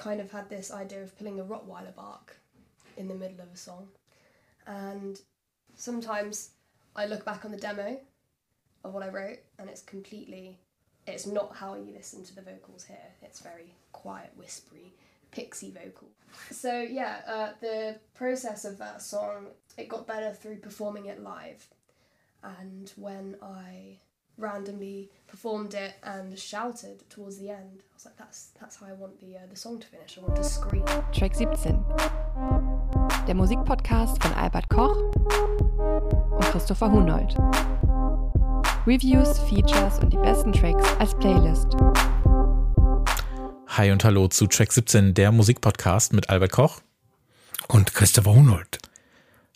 kind of had this idea of pulling a Rottweiler bark in the middle of a song. And sometimes I look back on the demo of what I wrote and it's completely, it's not how you listen to the vocals here. It's very quiet, whispery, pixie vocal. So yeah, uh, the process of that song, it got better through performing it live. And when I randomly performed it and shouted towards the end. I was like, that's, that's how I want the, uh, the song to finish. I want to scream. Track 17. Der Musikpodcast von Albert Koch und Christopher Hunold. Reviews, Features und die besten Tracks als Playlist. Hi und hallo zu Track 17, der Musikpodcast mit Albert Koch und Christopher Hunold.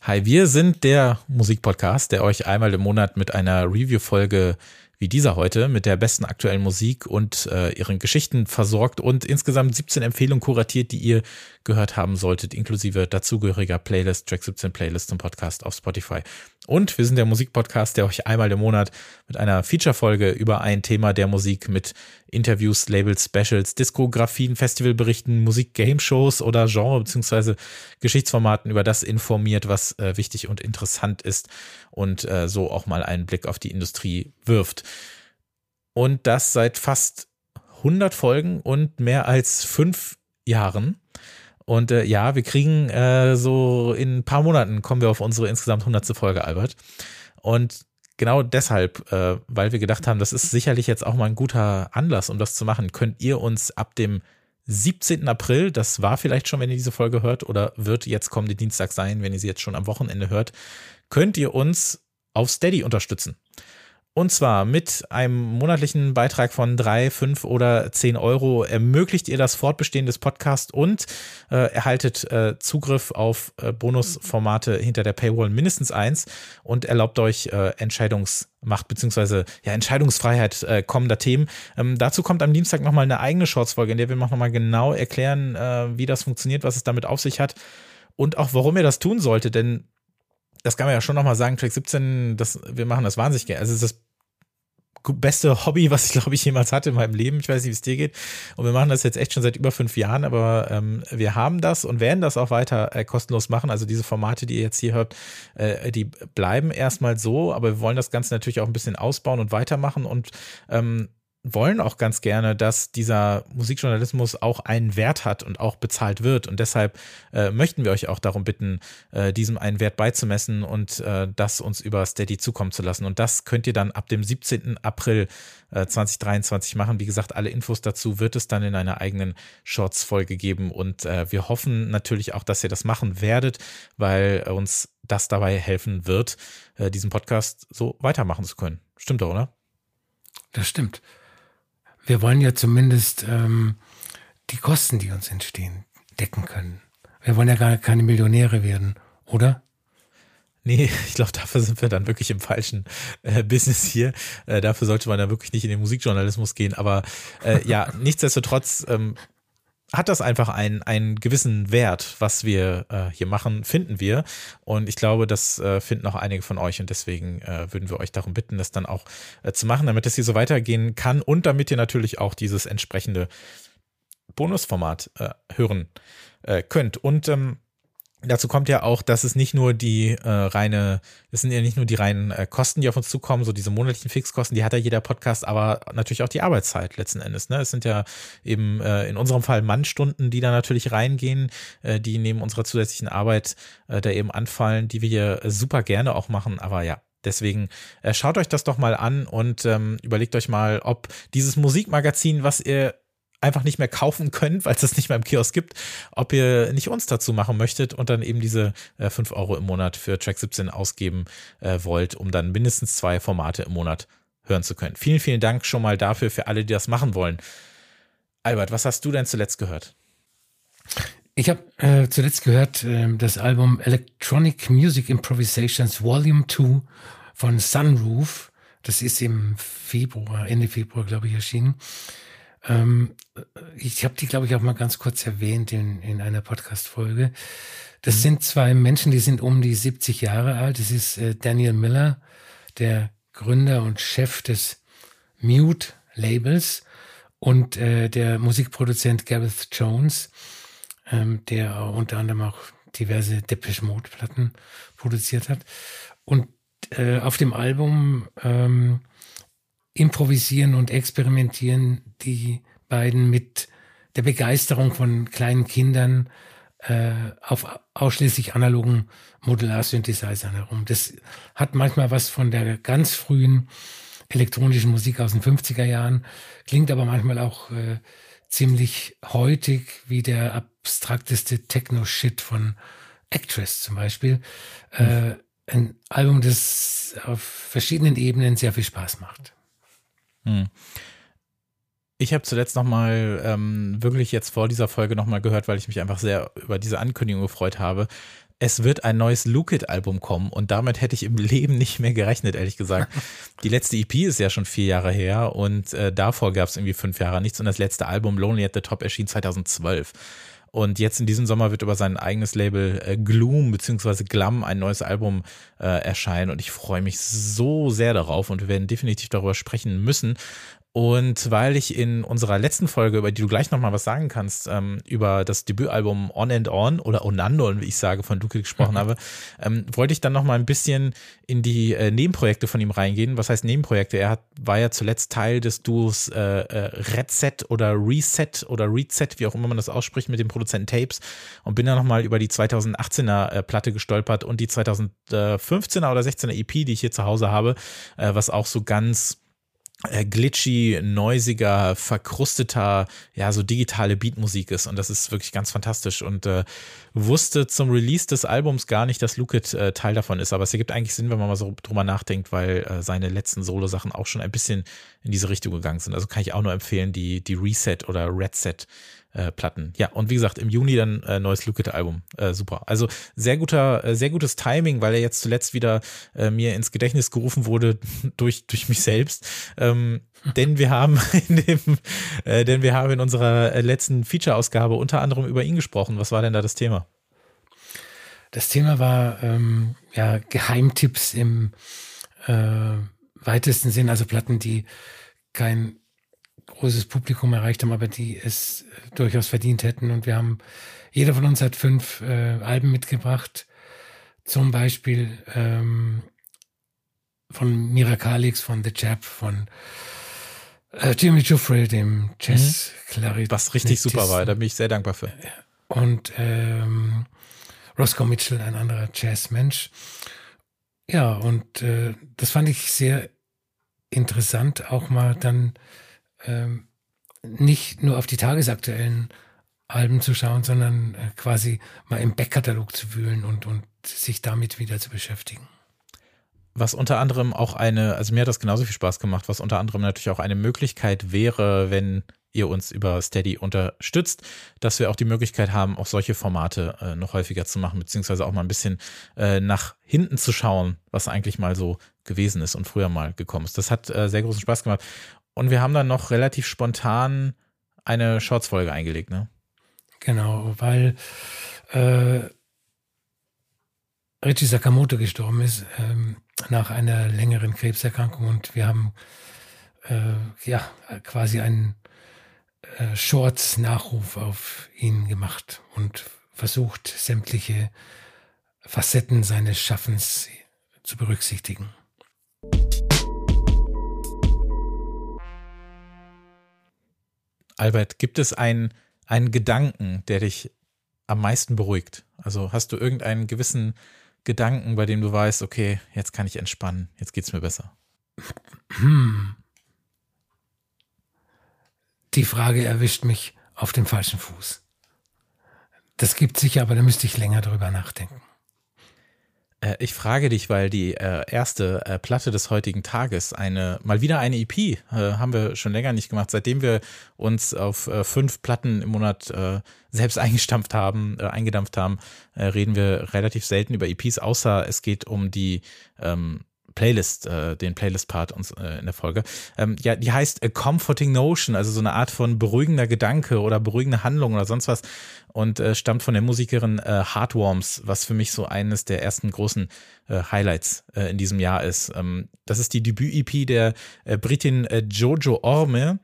Hi, wir sind der Musikpodcast, der euch einmal im Monat mit einer Review-Folge wie dieser heute mit der besten aktuellen Musik und äh, ihren Geschichten versorgt und insgesamt 17 Empfehlungen kuratiert, die ihr gehört haben solltet, inklusive dazugehöriger Playlist, Track 17 Playlist zum Podcast auf Spotify. Und wir sind der Musikpodcast, der euch einmal im Monat mit einer Feature-Folge über ein Thema der Musik mit Interviews, Labels, Specials, Diskografien, Festivalberichten, Musik-Game-Shows oder Genre- bzw. Geschichtsformaten über das informiert, was äh, wichtig und interessant ist und äh, so auch mal einen Blick auf die Industrie wirft. Und das seit fast 100 Folgen und mehr als fünf Jahren. Und äh, ja, wir kriegen äh, so in ein paar Monaten kommen wir auf unsere insgesamt 100. Folge, Albert. Und genau deshalb, äh, weil wir gedacht haben, das ist sicherlich jetzt auch mal ein guter Anlass, um das zu machen, könnt ihr uns ab dem 17. April, das war vielleicht schon, wenn ihr diese Folge hört, oder wird jetzt kommende Dienstag sein, wenn ihr sie jetzt schon am Wochenende hört, könnt ihr uns auf Steady unterstützen. Und zwar mit einem monatlichen Beitrag von drei, fünf oder zehn Euro ermöglicht ihr das Fortbestehen des Podcasts und äh, erhaltet äh, Zugriff auf äh, Bonusformate hinter der Paywall mindestens eins und erlaubt euch äh, Entscheidungsmacht beziehungsweise ja Entscheidungsfreiheit äh, kommender Themen. Ähm, dazu kommt am Dienstag nochmal eine eigene Shorts-Folge, in der wir nochmal genau erklären, äh, wie das funktioniert, was es damit auf sich hat und auch warum ihr das tun solltet, denn das kann man ja schon nochmal sagen, Track 17, das, wir machen das wahnsinnig gerne. Also es ist das beste Hobby, was ich glaube ich jemals hatte in meinem Leben. Ich weiß nicht, wie es dir geht. Und wir machen das jetzt echt schon seit über fünf Jahren, aber ähm, wir haben das und werden das auch weiter äh, kostenlos machen. Also diese Formate, die ihr jetzt hier hört, äh, die bleiben erstmal so, aber wir wollen das Ganze natürlich auch ein bisschen ausbauen und weitermachen und ähm, wollen auch ganz gerne, dass dieser Musikjournalismus auch einen Wert hat und auch bezahlt wird. Und deshalb äh, möchten wir euch auch darum bitten, äh, diesem einen Wert beizumessen und äh, das uns über Steady zukommen zu lassen. Und das könnt ihr dann ab dem 17. April 2023 äh, machen. Wie gesagt, alle Infos dazu wird es dann in einer eigenen Shorts-Folge geben. Und äh, wir hoffen natürlich auch, dass ihr das machen werdet, weil uns das dabei helfen wird, äh, diesen Podcast so weitermachen zu können. Stimmt doch, oder? Das stimmt wir wollen ja zumindest ähm, die Kosten, die uns entstehen, decken können. Wir wollen ja gar keine Millionäre werden, oder? Nee, ich glaube, dafür sind wir dann wirklich im falschen äh, Business hier. Äh, dafür sollte man dann wirklich nicht in den Musikjournalismus gehen. Aber äh, ja, nichtsdestotrotz ähm, hat das einfach einen, einen gewissen Wert, was wir äh, hier machen, finden wir. Und ich glaube, das äh, finden auch einige von euch und deswegen äh, würden wir euch darum bitten, das dann auch äh, zu machen, damit es hier so weitergehen kann und damit ihr natürlich auch dieses entsprechende Bonusformat äh, hören äh, könnt. Und ähm, Dazu kommt ja auch, dass es nicht nur die äh, reine, es sind ja nicht nur die reinen äh, Kosten, die auf uns zukommen, so diese monatlichen Fixkosten, die hat ja jeder Podcast, aber natürlich auch die Arbeitszeit letzten Endes. Ne? Es sind ja eben äh, in unserem Fall Mannstunden, die da natürlich reingehen, äh, die neben unserer zusätzlichen Arbeit äh, da eben anfallen, die wir hier super gerne auch machen. Aber ja, Deswegen äh, schaut euch das doch mal an und ähm, überlegt euch mal, ob dieses Musikmagazin, was ihr einfach nicht mehr kaufen könnt, weil es das nicht mehr im Kiosk gibt, ob ihr nicht uns dazu machen möchtet und dann eben diese äh, 5 Euro im Monat für Track 17 ausgeben äh, wollt, um dann mindestens zwei Formate im Monat hören zu können. Vielen, vielen Dank schon mal dafür für alle, die das machen wollen. Albert, was hast du denn zuletzt gehört? Ich habe äh, zuletzt gehört äh, das Album Electronic Music Improvisations Volume 2 von Sunroof. Das ist im Februar, Ende Februar, glaube ich, erschienen. Ähm, ich habe die, glaube ich, auch mal ganz kurz erwähnt in, in einer Podcast-Folge. Das mhm. sind zwei Menschen, die sind um die 70 Jahre alt. Das ist äh, Daniel Miller, der Gründer und Chef des Mute-Labels Und äh, der Musikproduzent Gareth Jones, ähm, der unter anderem auch diverse Depeche Mode Platten produziert hat. Und äh, auf dem Album ähm, improvisieren und experimentieren die beiden mit der Begeisterung von kleinen Kindern äh, auf ausschließlich analogen Modular-Synthesizern herum. Das hat manchmal was von der ganz frühen elektronischen Musik aus den 50er Jahren, klingt aber manchmal auch äh, ziemlich heutig wie der abstrakteste Techno-Shit von Actress zum Beispiel. Äh, ein Album, das auf verschiedenen Ebenen sehr viel Spaß macht. Mhm. Ich habe zuletzt nochmal ähm, wirklich jetzt vor dieser Folge nochmal gehört, weil ich mich einfach sehr über diese Ankündigung gefreut habe. Es wird ein neues Look It-Album kommen und damit hätte ich im Leben nicht mehr gerechnet, ehrlich gesagt. Die letzte EP ist ja schon vier Jahre her und äh, davor gab es irgendwie fünf Jahre nichts und das letzte Album Lonely at the Top erschien 2012. Und jetzt in diesem Sommer wird über sein eigenes Label äh, Gloom bzw. Glam ein neues Album äh, erscheinen und ich freue mich so sehr darauf und wir werden definitiv darüber sprechen müssen. Und weil ich in unserer letzten Folge, über die du gleich nochmal was sagen kannst, ähm, über das Debütalbum On and On oder Onando, wie ich sage, von Duke gesprochen mhm. habe, ähm, wollte ich dann nochmal ein bisschen in die äh, Nebenprojekte von ihm reingehen. Was heißt Nebenprojekte? Er hat, war ja zuletzt Teil des Duos äh, äh, Red Set oder Reset oder Reset, wie auch immer man das ausspricht, mit dem Produzenten Tapes und bin dann nochmal über die 2018er äh, Platte gestolpert und die 2015er oder 16er EP, die ich hier zu Hause habe, äh, was auch so ganz äh, glitchy, neusiger, verkrusteter, ja, so digitale Beatmusik ist. Und das ist wirklich ganz fantastisch. Und äh, wusste zum Release des Albums gar nicht, dass Luke äh, Teil davon ist. Aber es ergibt eigentlich Sinn, wenn man mal so drüber nachdenkt, weil äh, seine letzten Solo-Sachen auch schon ein bisschen in diese Richtung gegangen sind. Also kann ich auch nur empfehlen, die, die Reset oder Red Set äh, Platten. Ja, und wie gesagt, im Juni dann äh, neues Look Album. Äh, super. Also sehr guter, äh, sehr gutes Timing, weil er jetzt zuletzt wieder äh, mir ins Gedächtnis gerufen wurde durch, durch mich selbst. Ähm, denn wir haben in dem, äh, denn wir haben in unserer letzten Feature-Ausgabe unter anderem über ihn gesprochen. Was war denn da das Thema? Das Thema war ähm, ja Geheimtipps im weitesten Sinn, also Platten, die kein großes Publikum erreicht haben, aber die es durchaus verdient hätten. Und wir haben, jeder von uns hat fünf äh, Alben mitgebracht. Zum Beispiel ähm, von Mirakalix, von The Chap, von äh, Jimmy Giuffre, dem jazz mhm. Was richtig super war, da bin ich sehr dankbar für. Und ähm, Roscoe Mitchell, ein anderer Jazzmensch. Ja, und äh, das fand ich sehr interessant, auch mal dann ähm, nicht nur auf die tagesaktuellen Alben zu schauen, sondern äh, quasi mal im Backkatalog zu wühlen und, und sich damit wieder zu beschäftigen. Was unter anderem auch eine, also mir hat das genauso viel Spaß gemacht, was unter anderem natürlich auch eine Möglichkeit wäre, wenn ihr uns über Steady unterstützt, dass wir auch die Möglichkeit haben, auch solche Formate äh, noch häufiger zu machen, beziehungsweise auch mal ein bisschen äh, nach hinten zu schauen, was eigentlich mal so gewesen ist und früher mal gekommen ist. Das hat äh, sehr großen Spaß gemacht. Und wir haben dann noch relativ spontan eine Shorts-Folge eingelegt, ne? Genau, weil äh, Richie Sakamoto gestorben ist ähm, nach einer längeren Krebserkrankung und wir haben äh, ja quasi einen äh, Shorts-Nachruf auf ihn gemacht und versucht, sämtliche Facetten seines Schaffens zu berücksichtigen. Albert, gibt es einen, einen Gedanken, der dich am meisten beruhigt? Also hast du irgendeinen gewissen Gedanken, bei dem du weißt, okay, jetzt kann ich entspannen, jetzt geht es mir besser? Hm. Die Frage erwischt mich auf dem falschen Fuß. Das gibt sicher, aber da müsste ich länger drüber nachdenken. Äh, ich frage dich, weil die äh, erste äh, Platte des heutigen Tages, eine mal wieder eine EP, haben wir schon länger nicht gemacht. Seitdem wir uns auf fünf Platten im Monat selbst eingestampft haben, eingedampft haben, reden wir relativ selten über EPs, außer es geht um die ähm, Playlist, äh, den Playlist-Part uns äh, in der Folge. Ähm, ja, die heißt A Comforting Notion, also so eine Art von beruhigender Gedanke oder beruhigende Handlung oder sonst was und äh, stammt von der Musikerin äh, Heartworms, was für mich so eines der ersten großen äh, Highlights äh, in diesem Jahr ist. Ähm, das ist die Debüt-EP der äh, Britin äh, Jojo Orme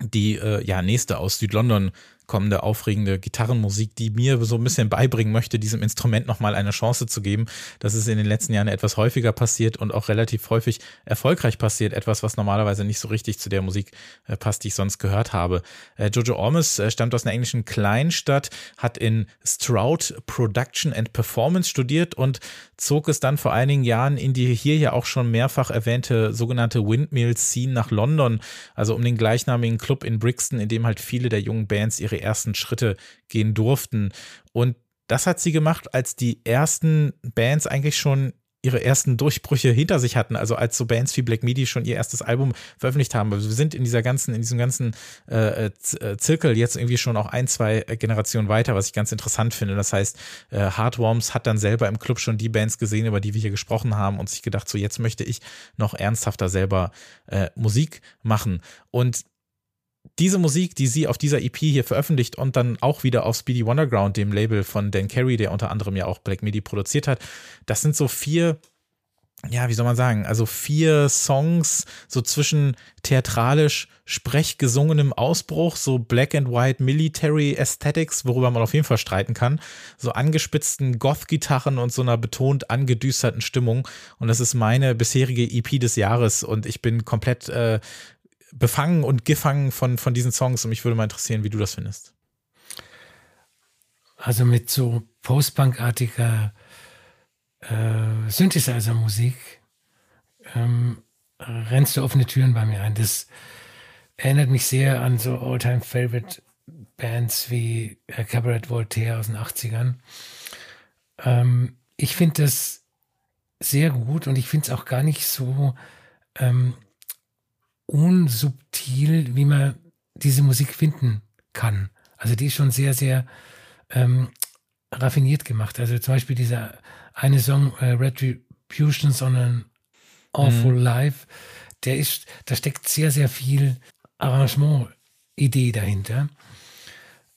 die äh, ja nächste aus Südlondon kommende aufregende Gitarrenmusik, die mir so ein bisschen beibringen möchte, diesem Instrument nochmal eine Chance zu geben. Das ist in den letzten Jahren etwas häufiger passiert und auch relativ häufig erfolgreich passiert. Etwas, was normalerweise nicht so richtig zu der Musik äh, passt, die ich sonst gehört habe. Äh, Jojo Ormes äh, stammt aus einer englischen Kleinstadt, hat in Stroud Production and Performance studiert und zog es dann vor einigen Jahren in die hier ja auch schon mehrfach erwähnte sogenannte Windmill Scene nach London, also um den gleichnamigen Club in Brixton, in dem halt viele der jungen Bands ihre ihre ersten Schritte gehen durften. Und das hat sie gemacht, als die ersten Bands eigentlich schon ihre ersten Durchbrüche hinter sich hatten, also als so Bands wie Black Midi schon ihr erstes Album veröffentlicht haben. Also wir sind in dieser ganzen, in diesem ganzen äh, äh Zirkel jetzt irgendwie schon auch ein, zwei Generationen weiter, was ich ganz interessant finde. Das heißt, äh, Heartworms hat dann selber im Club schon die Bands gesehen, über die wir hier gesprochen haben und sich gedacht, so jetzt möchte ich noch ernsthafter selber äh, Musik machen. Und diese Musik, die sie auf dieser EP hier veröffentlicht und dann auch wieder auf Speedy Wonderground, dem Label von Dan Carey, der unter anderem ja auch Black Midi produziert hat, das sind so vier, ja, wie soll man sagen, also vier Songs so zwischen theatralisch sprechgesungenem Ausbruch, so Black and White Military Aesthetics, worüber man auf jeden Fall streiten kann, so angespitzten Goth-Gitarren und so einer betont angedüsterten Stimmung. Und das ist meine bisherige EP des Jahres und ich bin komplett äh, befangen und gefangen von, von diesen Songs und mich würde mal interessieren, wie du das findest. Also mit so Post-Punk-artiger äh, Synthesizer-Musik ähm, rennst du offene Türen bei mir ein. Das erinnert mich sehr an so All-Time-Favorite Bands wie äh, Cabaret Voltaire aus den 80ern. Ähm, ich finde das sehr gut und ich finde es auch gar nicht so ähm, unsubtil, wie man diese Musik finden kann. Also die ist schon sehr, sehr ähm, raffiniert gemacht. Also zum Beispiel dieser eine Song äh, Retributions on an Awful mhm. Life, der ist, da steckt sehr, sehr viel Arrangement-Idee dahinter.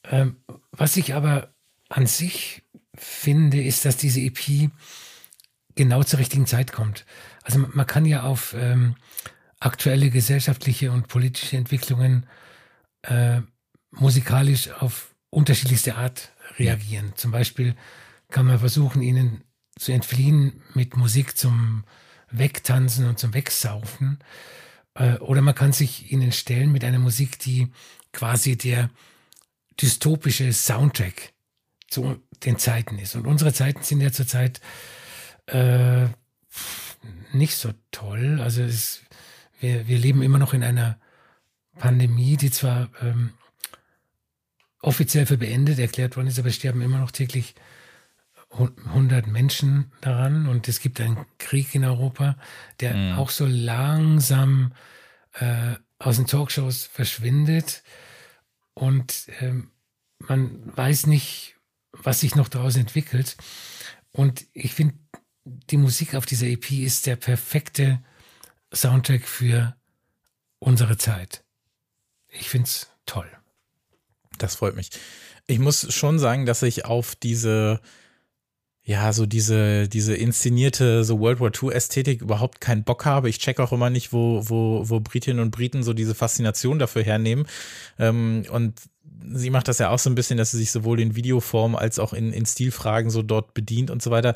Ähm, was ich aber an sich finde, ist, dass diese EP genau zur richtigen Zeit kommt. Also man kann ja auf ähm, aktuelle gesellschaftliche und politische Entwicklungen äh, musikalisch auf unterschiedlichste Art reagieren. Zum Beispiel kann man versuchen, ihnen zu entfliehen mit Musik zum Wegtanzen und zum Wegsaufen. Äh, oder man kann sich ihnen stellen mit einer Musik, die quasi der dystopische Soundtrack zu den Zeiten ist. Und unsere Zeiten sind ja zurzeit äh, nicht so toll. Also es wir, wir leben immer noch in einer Pandemie, die zwar ähm, offiziell für beendet erklärt worden ist, aber sterben immer noch täglich 100 Menschen daran und es gibt einen Krieg in Europa, der mhm. auch so langsam äh, aus den Talkshows verschwindet und ähm, man weiß nicht, was sich noch daraus entwickelt. Und ich finde, die Musik auf dieser EP ist der perfekte Soundtrack für unsere Zeit. Ich finde es toll. Das freut mich. Ich muss schon sagen, dass ich auf diese, ja, so diese, diese inszenierte, so World War II-Ästhetik überhaupt keinen Bock habe. Ich check auch immer nicht, wo, wo, wo Britinnen und Briten so diese Faszination dafür hernehmen. Ähm, und sie macht das ja auch so ein bisschen, dass sie sich sowohl in Videoform als auch in, in Stilfragen so dort bedient und so weiter.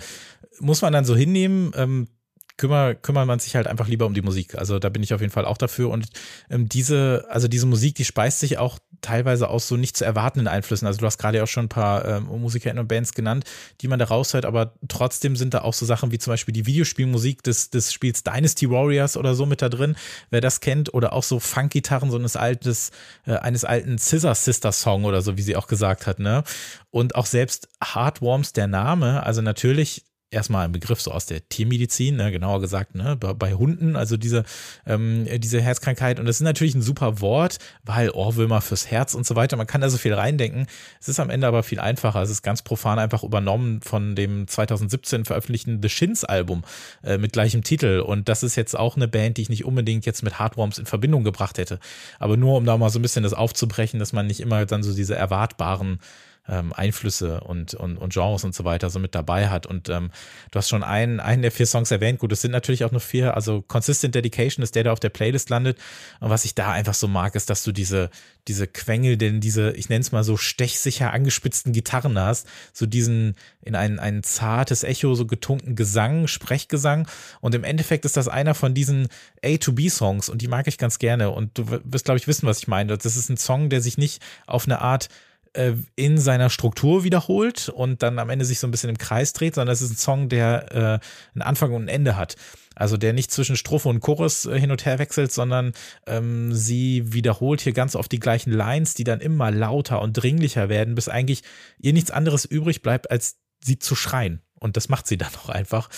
Muss man dann so hinnehmen. Ähm, kümmert, kümmert man sich halt einfach lieber um die Musik. Also da bin ich auf jeden Fall auch dafür. Und ähm, diese, also diese Musik, die speist sich auch teilweise aus so nicht zu erwartenden Einflüssen. Also du hast gerade auch schon ein paar ähm, MusikerInnen und Bands genannt, die man da raushört, aber trotzdem sind da auch so Sachen wie zum Beispiel die Videospielmusik des, des Spiels Dynasty Warriors oder so mit da drin, wer das kennt, oder auch so Funk-Gitarren, so eines altes, äh, eines alten Scissor Sister Song oder so, wie sie auch gesagt hat, ne? Und auch selbst Heartworms, der Name, also natürlich erstmal ein Begriff so aus der Tiermedizin, ne, genauer gesagt, ne, bei, Hunden, also diese, ähm, diese Herzkrankheit. Und das ist natürlich ein super Wort, weil Ohrwürmer fürs Herz und so weiter. Man kann da so viel reindenken. Es ist am Ende aber viel einfacher. Es ist ganz profan einfach übernommen von dem 2017 veröffentlichten The Shins Album äh, mit gleichem Titel. Und das ist jetzt auch eine Band, die ich nicht unbedingt jetzt mit Hardworms in Verbindung gebracht hätte. Aber nur um da mal so ein bisschen das aufzubrechen, dass man nicht immer dann so diese erwartbaren ähm, Einflüsse und, und, und Genres und so weiter so mit dabei hat. Und ähm, du hast schon einen, einen der vier Songs erwähnt. Gut, es sind natürlich auch nur vier. Also Consistent Dedication ist der, der auf der Playlist landet. Und was ich da einfach so mag, ist, dass du diese, diese Quengel, denn diese, ich nenne es mal so stechsicher angespitzten Gitarren hast, so diesen in ein, ein zartes Echo, so getunken Gesang, Sprechgesang. Und im Endeffekt ist das einer von diesen A-to-B-Songs und die mag ich ganz gerne. Und du wirst, glaube ich, wissen, was ich meine. Das ist ein Song, der sich nicht auf eine Art äh, in seiner Struktur wiederholt und dann am Ende sich so ein bisschen im Kreis dreht, sondern es ist ein Song, der äh, einen Anfang und ein Ende hat. Also der nicht zwischen Strophe und Chorus äh, hin und her wechselt, sondern ähm, sie wiederholt hier ganz oft die gleichen Lines, die dann immer lauter und dringlicher werden, bis eigentlich ihr nichts anderes übrig bleibt, als sie zu schreien. Und das macht sie dann auch einfach.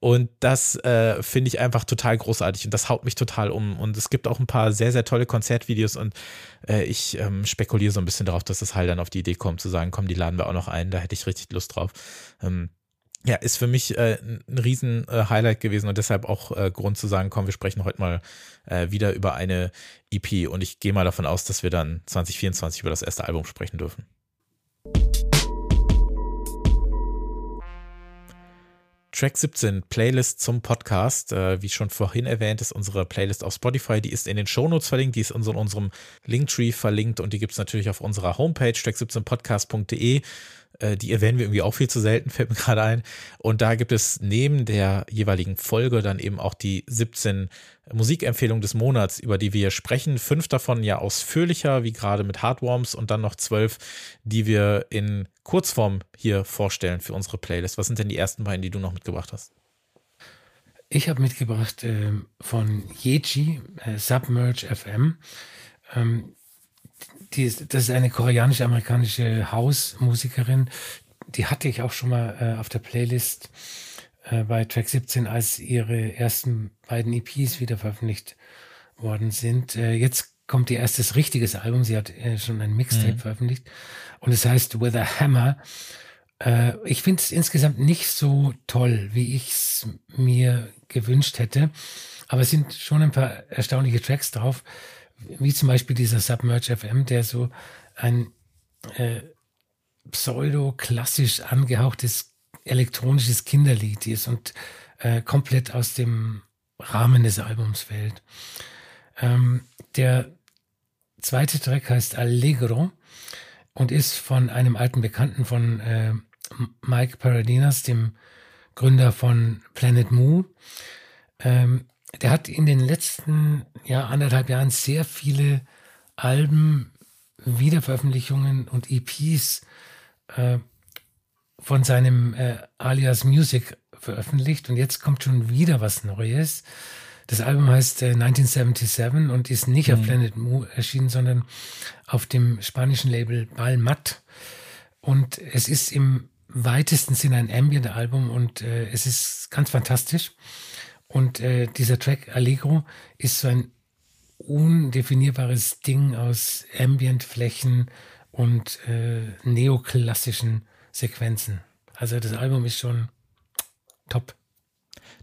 Und das äh, finde ich einfach total großartig und das haut mich total um. Und es gibt auch ein paar sehr, sehr tolle Konzertvideos und äh, ich ähm, spekuliere so ein bisschen darauf, dass das Heil dann auf die Idee kommt, zu sagen, komm, die laden wir auch noch ein, da hätte ich richtig Lust drauf. Ähm, ja, ist für mich äh, ein riesen äh, gewesen und deshalb auch äh, Grund zu sagen, komm, wir sprechen heute mal äh, wieder über eine EP und ich gehe mal davon aus, dass wir dann 2024 über das erste Album sprechen dürfen. Track 17, Playlist zum Podcast. Äh, wie schon vorhin erwähnt, ist unsere Playlist auf Spotify. Die ist in den Shownotes verlinkt, die ist in unserem Linktree verlinkt und die gibt es natürlich auf unserer Homepage track17podcast.de. Äh, die erwähnen wir irgendwie auch viel zu selten, fällt mir gerade ein. Und da gibt es neben der jeweiligen Folge dann eben auch die 17 Musikempfehlungen des Monats, über die wir sprechen. Fünf davon ja ausführlicher, wie gerade mit Hardworms und dann noch zwölf, die wir in Kurzform hier vorstellen für unsere Playlist. Was sind denn die ersten beiden, die du noch mitgebracht hast? Ich habe mitgebracht äh, von Yeji, äh, Submerge FM. Ähm, die, das ist eine koreanisch-amerikanische Hausmusikerin. Die hatte ich auch schon mal äh, auf der Playlist äh, bei Track 17, als ihre ersten beiden EPs wieder veröffentlicht worden sind. Äh, jetzt kommt ihr erstes richtiges Album. Sie hat äh, schon ein Mixtape mhm. veröffentlicht und es heißt With a Hammer. Äh, ich finde es insgesamt nicht so toll, wie ich es mir gewünscht hätte. Aber es sind schon ein paar erstaunliche Tracks drauf wie zum Beispiel dieser Submerge FM, der so ein äh, pseudo-klassisch angehauchtes elektronisches Kinderlied ist und äh, komplett aus dem Rahmen des Albums fällt. Ähm, der zweite Track heißt Allegro und ist von einem alten Bekannten von äh, Mike Paradinas, dem Gründer von Planet Moo. Ähm, der hat in den letzten ja, anderthalb Jahren sehr viele Alben, Wiederveröffentlichungen und EPs äh, von seinem äh, Alias Music veröffentlicht und jetzt kommt schon wieder was Neues. Das Album heißt äh, 1977 und ist nicht mhm. auf Planet Moo erschienen, sondern auf dem spanischen Label Balmat. Und es ist im weitesten Sinne ein Ambient-Album und äh, es ist ganz fantastisch. Und äh, dieser Track Allegro ist so ein undefinierbares Ding aus Ambient-Flächen und äh, neoklassischen Sequenzen. Also das Album ist schon top.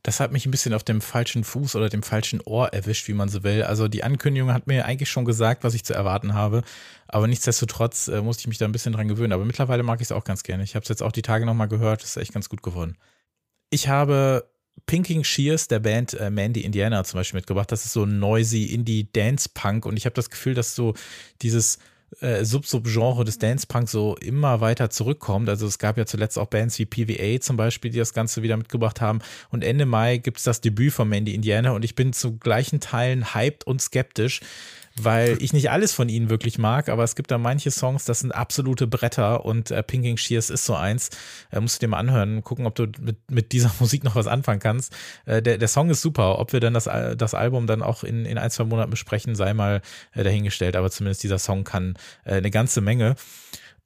Das hat mich ein bisschen auf dem falschen Fuß oder dem falschen Ohr erwischt, wie man so will. Also die Ankündigung hat mir eigentlich schon gesagt, was ich zu erwarten habe. Aber nichtsdestotrotz äh, musste ich mich da ein bisschen dran gewöhnen. Aber mittlerweile mag ich es auch ganz gerne. Ich habe es jetzt auch die Tage nochmal gehört. Das ist echt ganz gut geworden. Ich habe Pinking Shears der Band äh, Mandy Indiana zum Beispiel mitgebracht. Das ist so ein noisy Indie-Dance-Punk und ich habe das Gefühl, dass so dieses äh, Sub-Sub-Genre des Dance-Punk so immer weiter zurückkommt. Also es gab ja zuletzt auch Bands wie PVA zum Beispiel, die das Ganze wieder mitgebracht haben. Und Ende Mai gibt es das Debüt von Mandy Indiana und ich bin zu gleichen Teilen hyped und skeptisch, weil ich nicht alles von ihnen wirklich mag, aber es gibt da manche Songs, das sind absolute Bretter und äh, Pinking Shears ist so eins. Äh, musst du dir mal anhören, gucken, ob du mit, mit dieser Musik noch was anfangen kannst. Äh, der, der Song ist super. Ob wir dann das, das Album dann auch in, in ein, zwei Monaten besprechen, sei mal äh, dahingestellt, aber zumindest dieser Song kann äh, eine ganze Menge.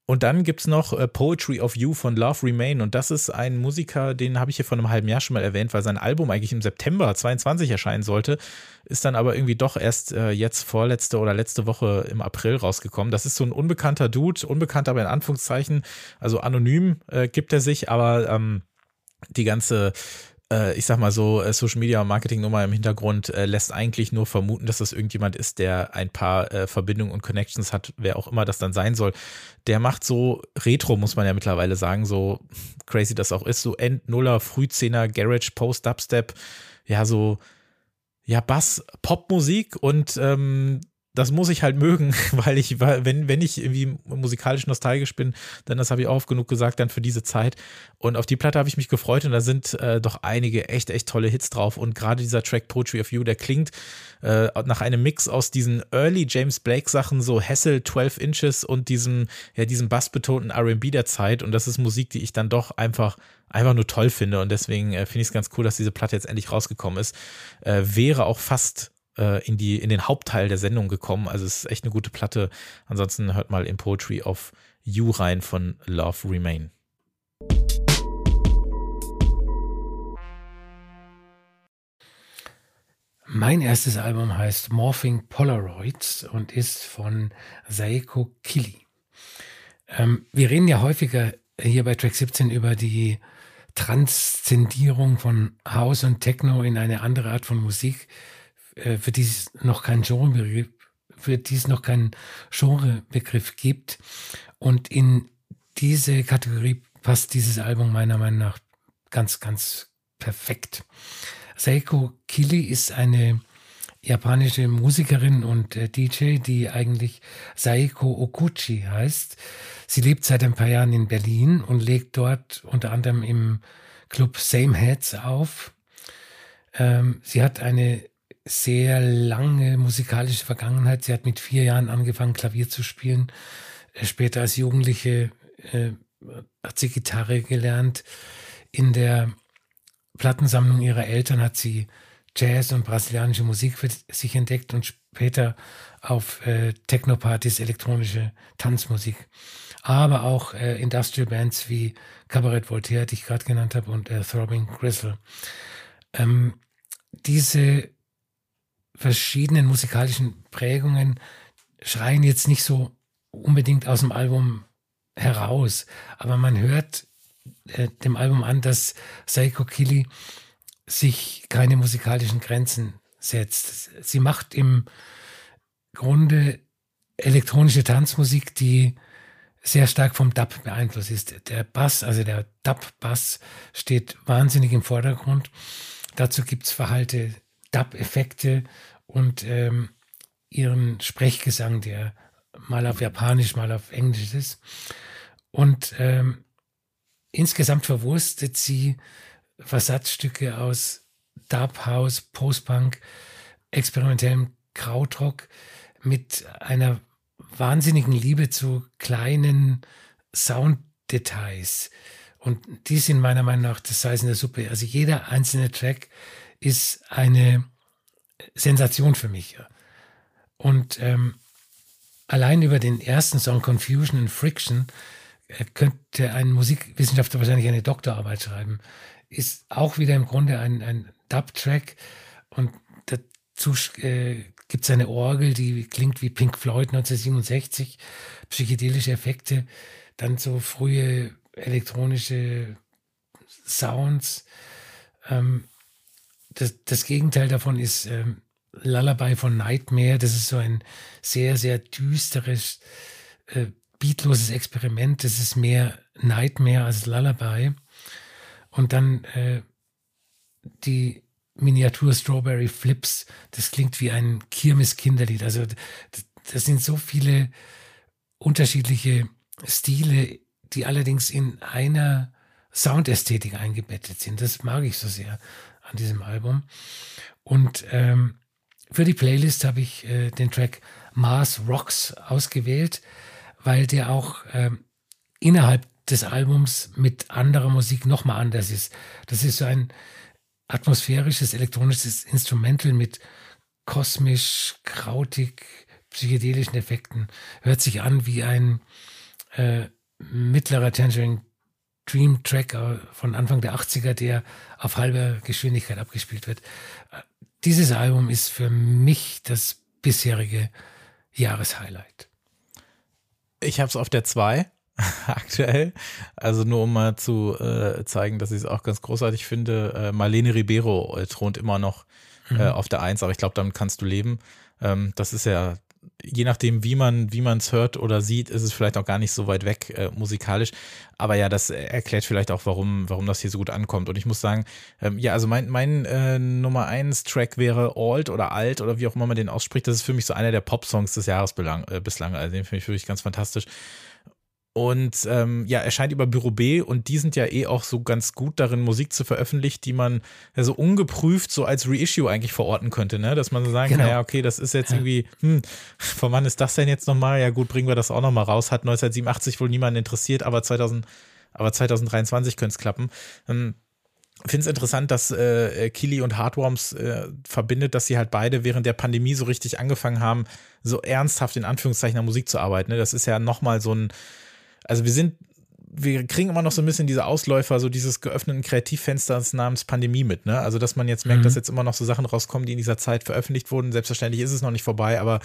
Und dann gibt es noch äh, Poetry of You von Love Remain. Und das ist ein Musiker, den habe ich hier vor einem halben Jahr schon mal erwähnt, weil sein Album eigentlich im September 22 erscheinen sollte. Ist dann aber irgendwie doch erst äh, jetzt vorletzte oder letzte Woche im April rausgekommen. Das ist so ein unbekannter Dude, unbekannt aber in Anführungszeichen. Also anonym äh, gibt er sich, aber ähm, die ganze ich sag mal so, äh, Social Media Marketing Nummer im Hintergrund äh, lässt eigentlich nur vermuten, dass das irgendjemand ist, der ein paar äh, Verbindungen und Connections hat, wer auch immer das dann sein soll. Der macht so Retro, muss man ja mittlerweile sagen, so crazy das auch ist, so End-Nuller, Frühzehner, Garage, Post-Dubstep, ja, so, ja, Bass, Popmusik und ähm, das muss ich halt mögen, weil ich, wenn, wenn ich irgendwie musikalisch nostalgisch bin, dann das habe ich auch oft genug gesagt, dann für diese Zeit. Und auf die Platte habe ich mich gefreut und da sind äh, doch einige echt, echt tolle Hits drauf. Und gerade dieser Track Poetry of You, der klingt äh, nach einem Mix aus diesen Early James Blake Sachen, so Hessel 12 Inches und diesem, ja, diesem bassbetonten RB der Zeit. Und das ist Musik, die ich dann doch einfach einfach nur toll finde und deswegen äh, finde ich es ganz cool, dass diese Platte jetzt endlich rausgekommen ist. Äh, wäre auch fast äh, in, die, in den Hauptteil der Sendung gekommen. Also es ist echt eine gute Platte. Ansonsten hört mal in Poetry of You rein von Love Remain. Mein erstes Album heißt Morphing Polaroids und ist von Saeko Kili. Ähm, wir reden ja häufiger hier bei Track 17 über die Transzendierung von House und Techno in eine andere Art von Musik äh, für die es noch keinen Genrebegriff, für die es noch keinen Genrebegriff gibt. Und in diese Kategorie passt dieses Album meiner Meinung nach ganz, ganz perfekt. Seiko Kili ist eine japanische Musikerin und äh, DJ, die eigentlich Saiko Okuchi heißt. Sie lebt seit ein paar Jahren in Berlin und legt dort unter anderem im Club Same Heads auf. Ähm, sie hat eine sehr lange musikalische Vergangenheit. Sie hat mit vier Jahren angefangen, Klavier zu spielen. Äh, später als Jugendliche äh, hat sie Gitarre gelernt. In der Plattensammlung ihrer Eltern hat sie Jazz und brasilianische Musik für sich entdeckt und später auf äh, Techno-Partys elektronische Tanzmusik. Aber auch äh, Industrial Bands wie Cabaret Voltaire, die ich gerade genannt habe, und äh, Throbbing Gristle. Ähm, diese verschiedenen musikalischen Prägungen schreien jetzt nicht so unbedingt aus dem Album heraus, aber man hört äh, dem Album an, dass Seiko Kili sich keine musikalischen Grenzen setzt. Sie macht im Grunde elektronische Tanzmusik, die sehr stark vom Dub beeinflusst ist. Der Bass, also der Dub-Bass, steht wahnsinnig im Vordergrund. Dazu gibt es verhalte Dub-Effekte und ähm, ihren Sprechgesang, der mal auf Japanisch, mal auf Englisch ist. Und ähm, insgesamt verwurstet sie Versatzstücke aus Dub House, Postpunk, experimentellem Krautrock mit einer wahnsinnigen Liebe zu kleinen Sounddetails. Und die sind meiner Meinung nach das Salz in der Suppe. Also jeder einzelne Track ist eine Sensation für mich. Und ähm, allein über den ersten Song Confusion and Friction äh, könnte ein Musikwissenschaftler wahrscheinlich eine Doktorarbeit schreiben. Ist auch wieder im Grunde ein, ein Dub-Track und dazu äh, gibt es eine Orgel, die klingt wie Pink Floyd 1967, psychedelische Effekte, dann so frühe elektronische Sounds. Ähm, das, das Gegenteil davon ist ähm, Lullaby von Nightmare. Das ist so ein sehr, sehr düsteres, äh, beatloses Experiment. Das ist mehr Nightmare als Lullaby. Und dann äh, die Miniatur Strawberry Flips. Das klingt wie ein Kirmes-Kinderlied. Also das sind so viele unterschiedliche Stile, die allerdings in einer Soundästhetik eingebettet sind. Das mag ich so sehr an diesem Album. Und ähm, für die Playlist habe ich äh, den Track Mars Rocks ausgewählt, weil der auch ähm, innerhalb des Albums mit anderer Musik nochmal anders ist. Das ist so ein atmosphärisches elektronisches Instrumental mit kosmisch, krautig, psychedelischen Effekten. Hört sich an wie ein äh, mittlerer Tangerine Dream Track äh, von Anfang der 80er, der auf halber Geschwindigkeit abgespielt wird. Dieses Album ist für mich das bisherige Jahreshighlight. Ich habe es auf der 2. aktuell. Also nur um mal zu äh, zeigen, dass ich es auch ganz großartig finde. Äh, Marlene Ribeiro äh, thront immer noch mhm. äh, auf der Eins, aber ich glaube, damit kannst du leben. Ähm, das ist ja je nachdem, wie man wie es hört oder sieht, ist es vielleicht auch gar nicht so weit weg äh, musikalisch. Aber ja, das erklärt vielleicht auch, warum warum das hier so gut ankommt. Und ich muss sagen, ähm, ja, also mein mein äh, Nummer eins Track wäre Alt oder Alt oder wie auch immer man den ausspricht. Das ist für mich so einer der Pop-Songs des Jahres belang, äh, bislang. Also den finde ich wirklich ganz fantastisch. Und ähm, ja, erscheint über Büro B und die sind ja eh auch so ganz gut darin, Musik zu veröffentlichen, die man ja so ungeprüft so als Reissue eigentlich verorten könnte, ne? Dass man so sagen genau. kann, ja, okay, das ist jetzt irgendwie, hm, von wann ist das denn jetzt nochmal? Ja gut, bringen wir das auch nochmal raus. Hat 1987 wohl niemanden interessiert, aber 2000, aber 2023 könnte es klappen. Ähm, finde es interessant, dass äh, Kili und Hardworms äh, verbindet, dass sie halt beide während der Pandemie so richtig angefangen haben, so ernsthaft in Anführungszeichen an Musik zu arbeiten. Ne? Das ist ja nochmal so ein also wir sind, wir kriegen immer noch so ein bisschen diese Ausläufer, so dieses geöffneten Kreativfensters namens Pandemie mit, ne? Also, dass man jetzt merkt, mhm. dass jetzt immer noch so Sachen rauskommen, die in dieser Zeit veröffentlicht wurden. Selbstverständlich ist es noch nicht vorbei, aber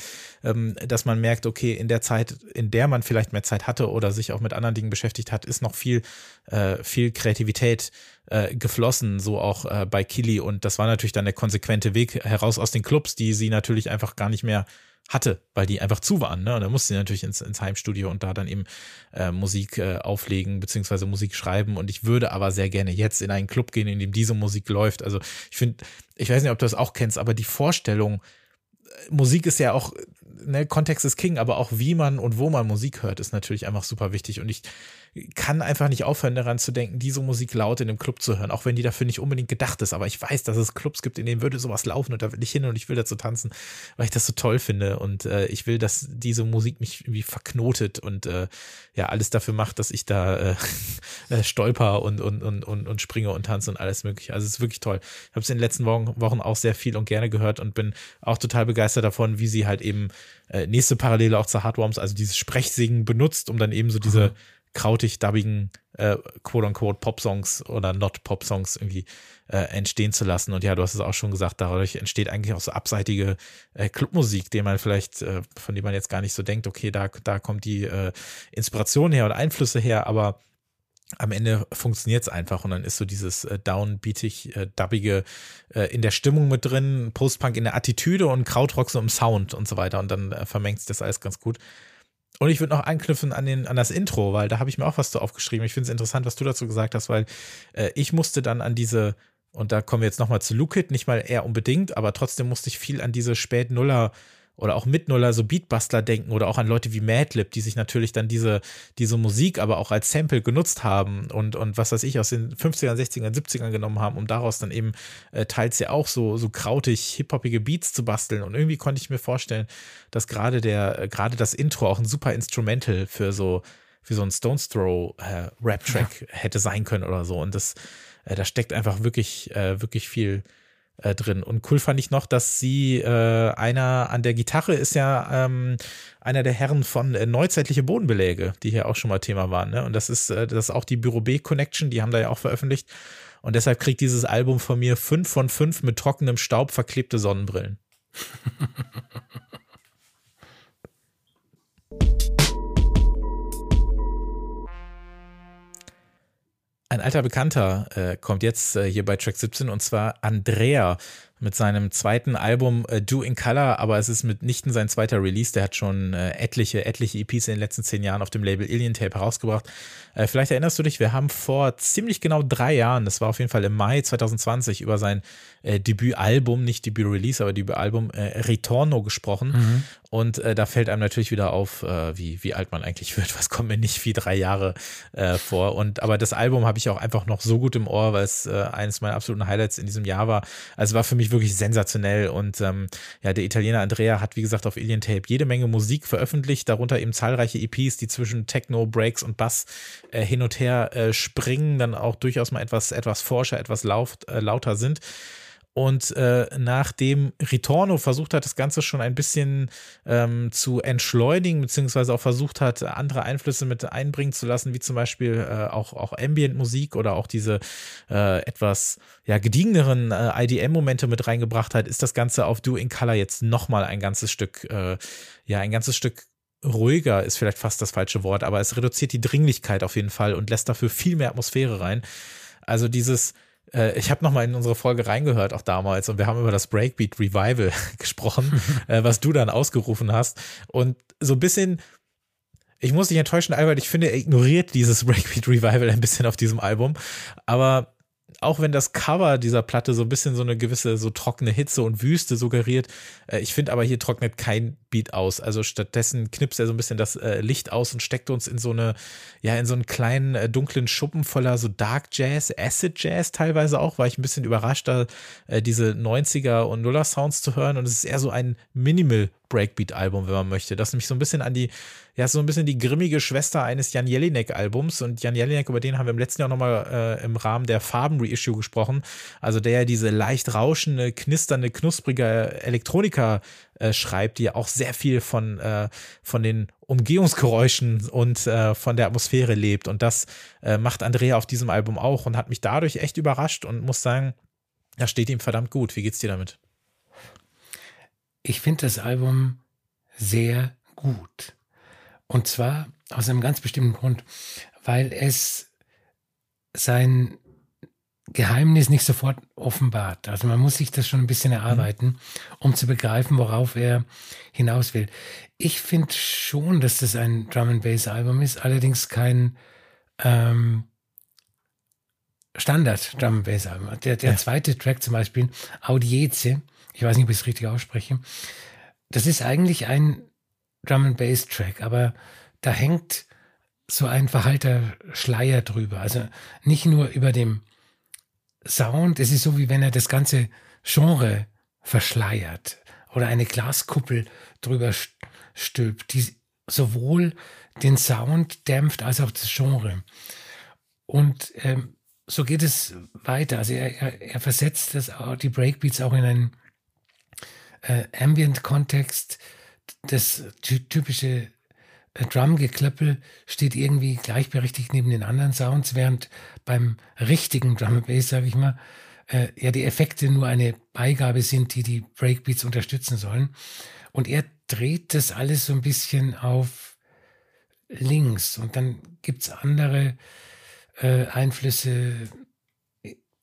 ähm, dass man merkt, okay, in der Zeit, in der man vielleicht mehr Zeit hatte oder sich auch mit anderen Dingen beschäftigt hat, ist noch viel, äh, viel Kreativität äh, geflossen, so auch äh, bei Kili. Und das war natürlich dann der konsequente Weg heraus aus den Clubs, die sie natürlich einfach gar nicht mehr hatte, weil die einfach zu waren. Ne? Und da musste sie natürlich ins, ins Heimstudio und da dann eben äh, Musik äh, auflegen, beziehungsweise Musik schreiben. Und ich würde aber sehr gerne jetzt in einen Club gehen, in dem diese Musik läuft. Also ich finde, ich weiß nicht, ob du das auch kennst, aber die Vorstellung, äh, Musik ist ja auch, ne, Kontext ist King, aber auch wie man und wo man Musik hört, ist natürlich einfach super wichtig. Und ich kann einfach nicht aufhören, daran zu denken, diese Musik laut in einem Club zu hören, auch wenn die dafür nicht unbedingt gedacht ist. Aber ich weiß, dass es Clubs gibt, in denen würde sowas laufen und da will ich hin und ich will dazu tanzen, weil ich das so toll finde. Und äh, ich will, dass diese Musik mich irgendwie verknotet und äh, ja, alles dafür macht, dass ich da äh, äh, stolper und, und, und, und, und springe und tanze und alles mögliche. Also es ist wirklich toll. Ich habe es in den letzten Wochen, Wochen auch sehr viel und gerne gehört und bin auch total begeistert davon, wie sie halt eben äh, nächste Parallele auch zu Hardworms, also dieses Sprechsingen benutzt, um dann eben so diese mhm krautig-dubbigen äh, quote-unquote Pop-Songs oder Not-Pop-Songs irgendwie äh, entstehen zu lassen. Und ja, du hast es auch schon gesagt, dadurch entsteht eigentlich auch so abseitige äh, Clubmusik, den man vielleicht, äh, von dem man jetzt gar nicht so denkt, okay, da, da kommt die äh, Inspiration her oder Einflüsse her, aber am Ende funktioniert es einfach und dann ist so dieses äh, downbeatig, äh, dubbige äh, in der Stimmung mit drin, Postpunk in der Attitüde und Krautrock so im Sound und so weiter und dann äh, vermengt sich das alles ganz gut. Und ich würde noch anknüpfen an, den, an das Intro, weil da habe ich mir auch was zu aufgeschrieben. Ich finde es interessant, was du dazu gesagt hast, weil äh, ich musste dann an diese, und da kommen wir jetzt nochmal zu Lukit, nicht mal eher unbedingt, aber trotzdem musste ich viel an diese Spät-Nuller- oder auch Mitnuller, so Beatbustler denken oder auch an Leute wie Madlib, die sich natürlich dann diese, diese Musik aber auch als Sample genutzt haben und, und was weiß ich, aus den 50ern, 60ern, 70ern genommen haben, um daraus dann eben äh, teils ja auch so, so krautig, hip-hoppige Beats zu basteln. Und irgendwie konnte ich mir vorstellen, dass gerade der, äh, gerade das Intro auch ein super Instrumental für so, für so ein Stone's Throw äh, Rap-Track ja. hätte sein können oder so. Und das, äh, da steckt einfach wirklich, äh, wirklich viel, äh, drin. Und cool fand ich noch, dass sie äh, einer an der Gitarre ist ja ähm, einer der Herren von äh, Neuzeitliche Bodenbeläge, die hier auch schon mal Thema waren. Ne? Und das ist, äh, das ist auch die Büro B Connection, die haben da ja auch veröffentlicht. Und deshalb kriegt dieses Album von mir fünf von fünf mit trockenem Staub verklebte Sonnenbrillen. Ein alter Bekannter äh, kommt jetzt äh, hier bei Track 17 und zwar Andrea mit seinem zweiten Album äh, Do in Color, aber es ist mitnichten sein zweiter Release. Der hat schon äh, etliche, etliche EPs in den letzten zehn Jahren auf dem Label Alien Tape herausgebracht. Äh, vielleicht erinnerst du dich, wir haben vor ziemlich genau drei Jahren, das war auf jeden Fall im Mai 2020, über sein äh, Debütalbum, nicht Debüt-Release, aber Debütalbum Ritorno gesprochen. Mhm. Und äh, da fällt einem natürlich wieder auf, äh, wie, wie alt man eigentlich wird. Was kommt mir nicht wie drei Jahre äh, vor. Und aber das Album habe ich auch einfach noch so gut im Ohr, weil es äh, eines meiner absoluten Highlights in diesem Jahr war. Also war für mich wirklich sensationell. Und ähm, ja, der Italiener Andrea hat, wie gesagt, auf Alien Tape jede Menge Musik veröffentlicht, darunter eben zahlreiche EPs, die zwischen Techno, Breaks und Bass äh, hin und her äh, springen, dann auch durchaus mal etwas, etwas forscher, etwas laut, äh, lauter sind. Und äh, nachdem Ritorno versucht hat, das Ganze schon ein bisschen ähm, zu entschleunigen, beziehungsweise auch versucht hat, andere Einflüsse mit einbringen zu lassen, wie zum Beispiel äh, auch, auch Ambient-Musik oder auch diese äh, etwas ja, gediegeneren äh, IDM-Momente mit reingebracht hat, ist das Ganze auf Do in Color jetzt nochmal ein ganzes Stück, äh, ja, ein ganzes Stück ruhiger ist vielleicht fast das falsche Wort, aber es reduziert die Dringlichkeit auf jeden Fall und lässt dafür viel mehr Atmosphäre rein. Also dieses, äh, ich habe nochmal in unsere Folge reingehört, auch damals, und wir haben über das Breakbeat Revival gesprochen, äh, was du dann ausgerufen hast. Und so ein bisschen, ich muss dich enttäuschen, Albert, ich finde, er ignoriert dieses Breakbeat Revival ein bisschen auf diesem Album. Aber auch wenn das Cover dieser Platte so ein bisschen so eine gewisse so trockene Hitze und Wüste suggeriert, äh, ich finde aber hier trocknet kein Beat aus. Also stattdessen knipst er so ein bisschen das äh, Licht aus und steckt uns in so eine, ja, in so einen kleinen äh, dunklen Schuppen voller so Dark Jazz, Acid Jazz teilweise auch, war ich ein bisschen überrascht, da äh, diese 90er und Nuller Sounds zu hören und es ist eher so ein Minimal Breakbeat-Album, wenn man möchte, das nämlich so ein bisschen an die, ja, so ein bisschen die grimmige Schwester eines Jan Jelinek-Albums. Und Jan Jelinek, über den haben wir im letzten Jahr nochmal äh, im Rahmen der Farben-Reissue gesprochen. Also der ja diese leicht rauschende, knisternde, knusprige Elektronika äh, schreibt, die ja auch sehr viel von, äh, von den Umgehungsgeräuschen und äh, von der Atmosphäre lebt. Und das äh, macht Andrea auf diesem Album auch und hat mich dadurch echt überrascht und muss sagen, das steht ihm verdammt gut. Wie geht's dir damit? Ich finde das Album sehr gut. Und zwar aus einem ganz bestimmten Grund, weil es sein Geheimnis nicht sofort offenbart. Also man muss sich das schon ein bisschen erarbeiten, mhm. um zu begreifen, worauf er hinaus will. Ich finde schon, dass das ein Drum and Bass Album ist, allerdings kein ähm, Standard Drum and Bass Album. Der, der ja. zweite Track zum Beispiel, Audieze, ich weiß nicht, ob ich es richtig ausspreche, das ist eigentlich ein Drum and Bass Track, aber da hängt so ein verhalter Schleier drüber. Also nicht nur über dem Sound, es ist so, wie wenn er das ganze Genre verschleiert oder eine Glaskuppel drüber stülpt, die sowohl den Sound dämpft als auch das Genre. Und ähm, so geht es weiter. Also er, er, er versetzt das, die Breakbeats auch in einen äh, Ambient-Kontext. Das typische äh, Drum-Geklöppel steht irgendwie gleichberechtigt neben den anderen Sounds, während beim richtigen Drum and Bass, sage ich mal, äh, ja die Effekte nur eine Beigabe sind, die die Breakbeats unterstützen sollen. Und er dreht das alles so ein bisschen auf links und dann gibt's andere äh, Einflüsse,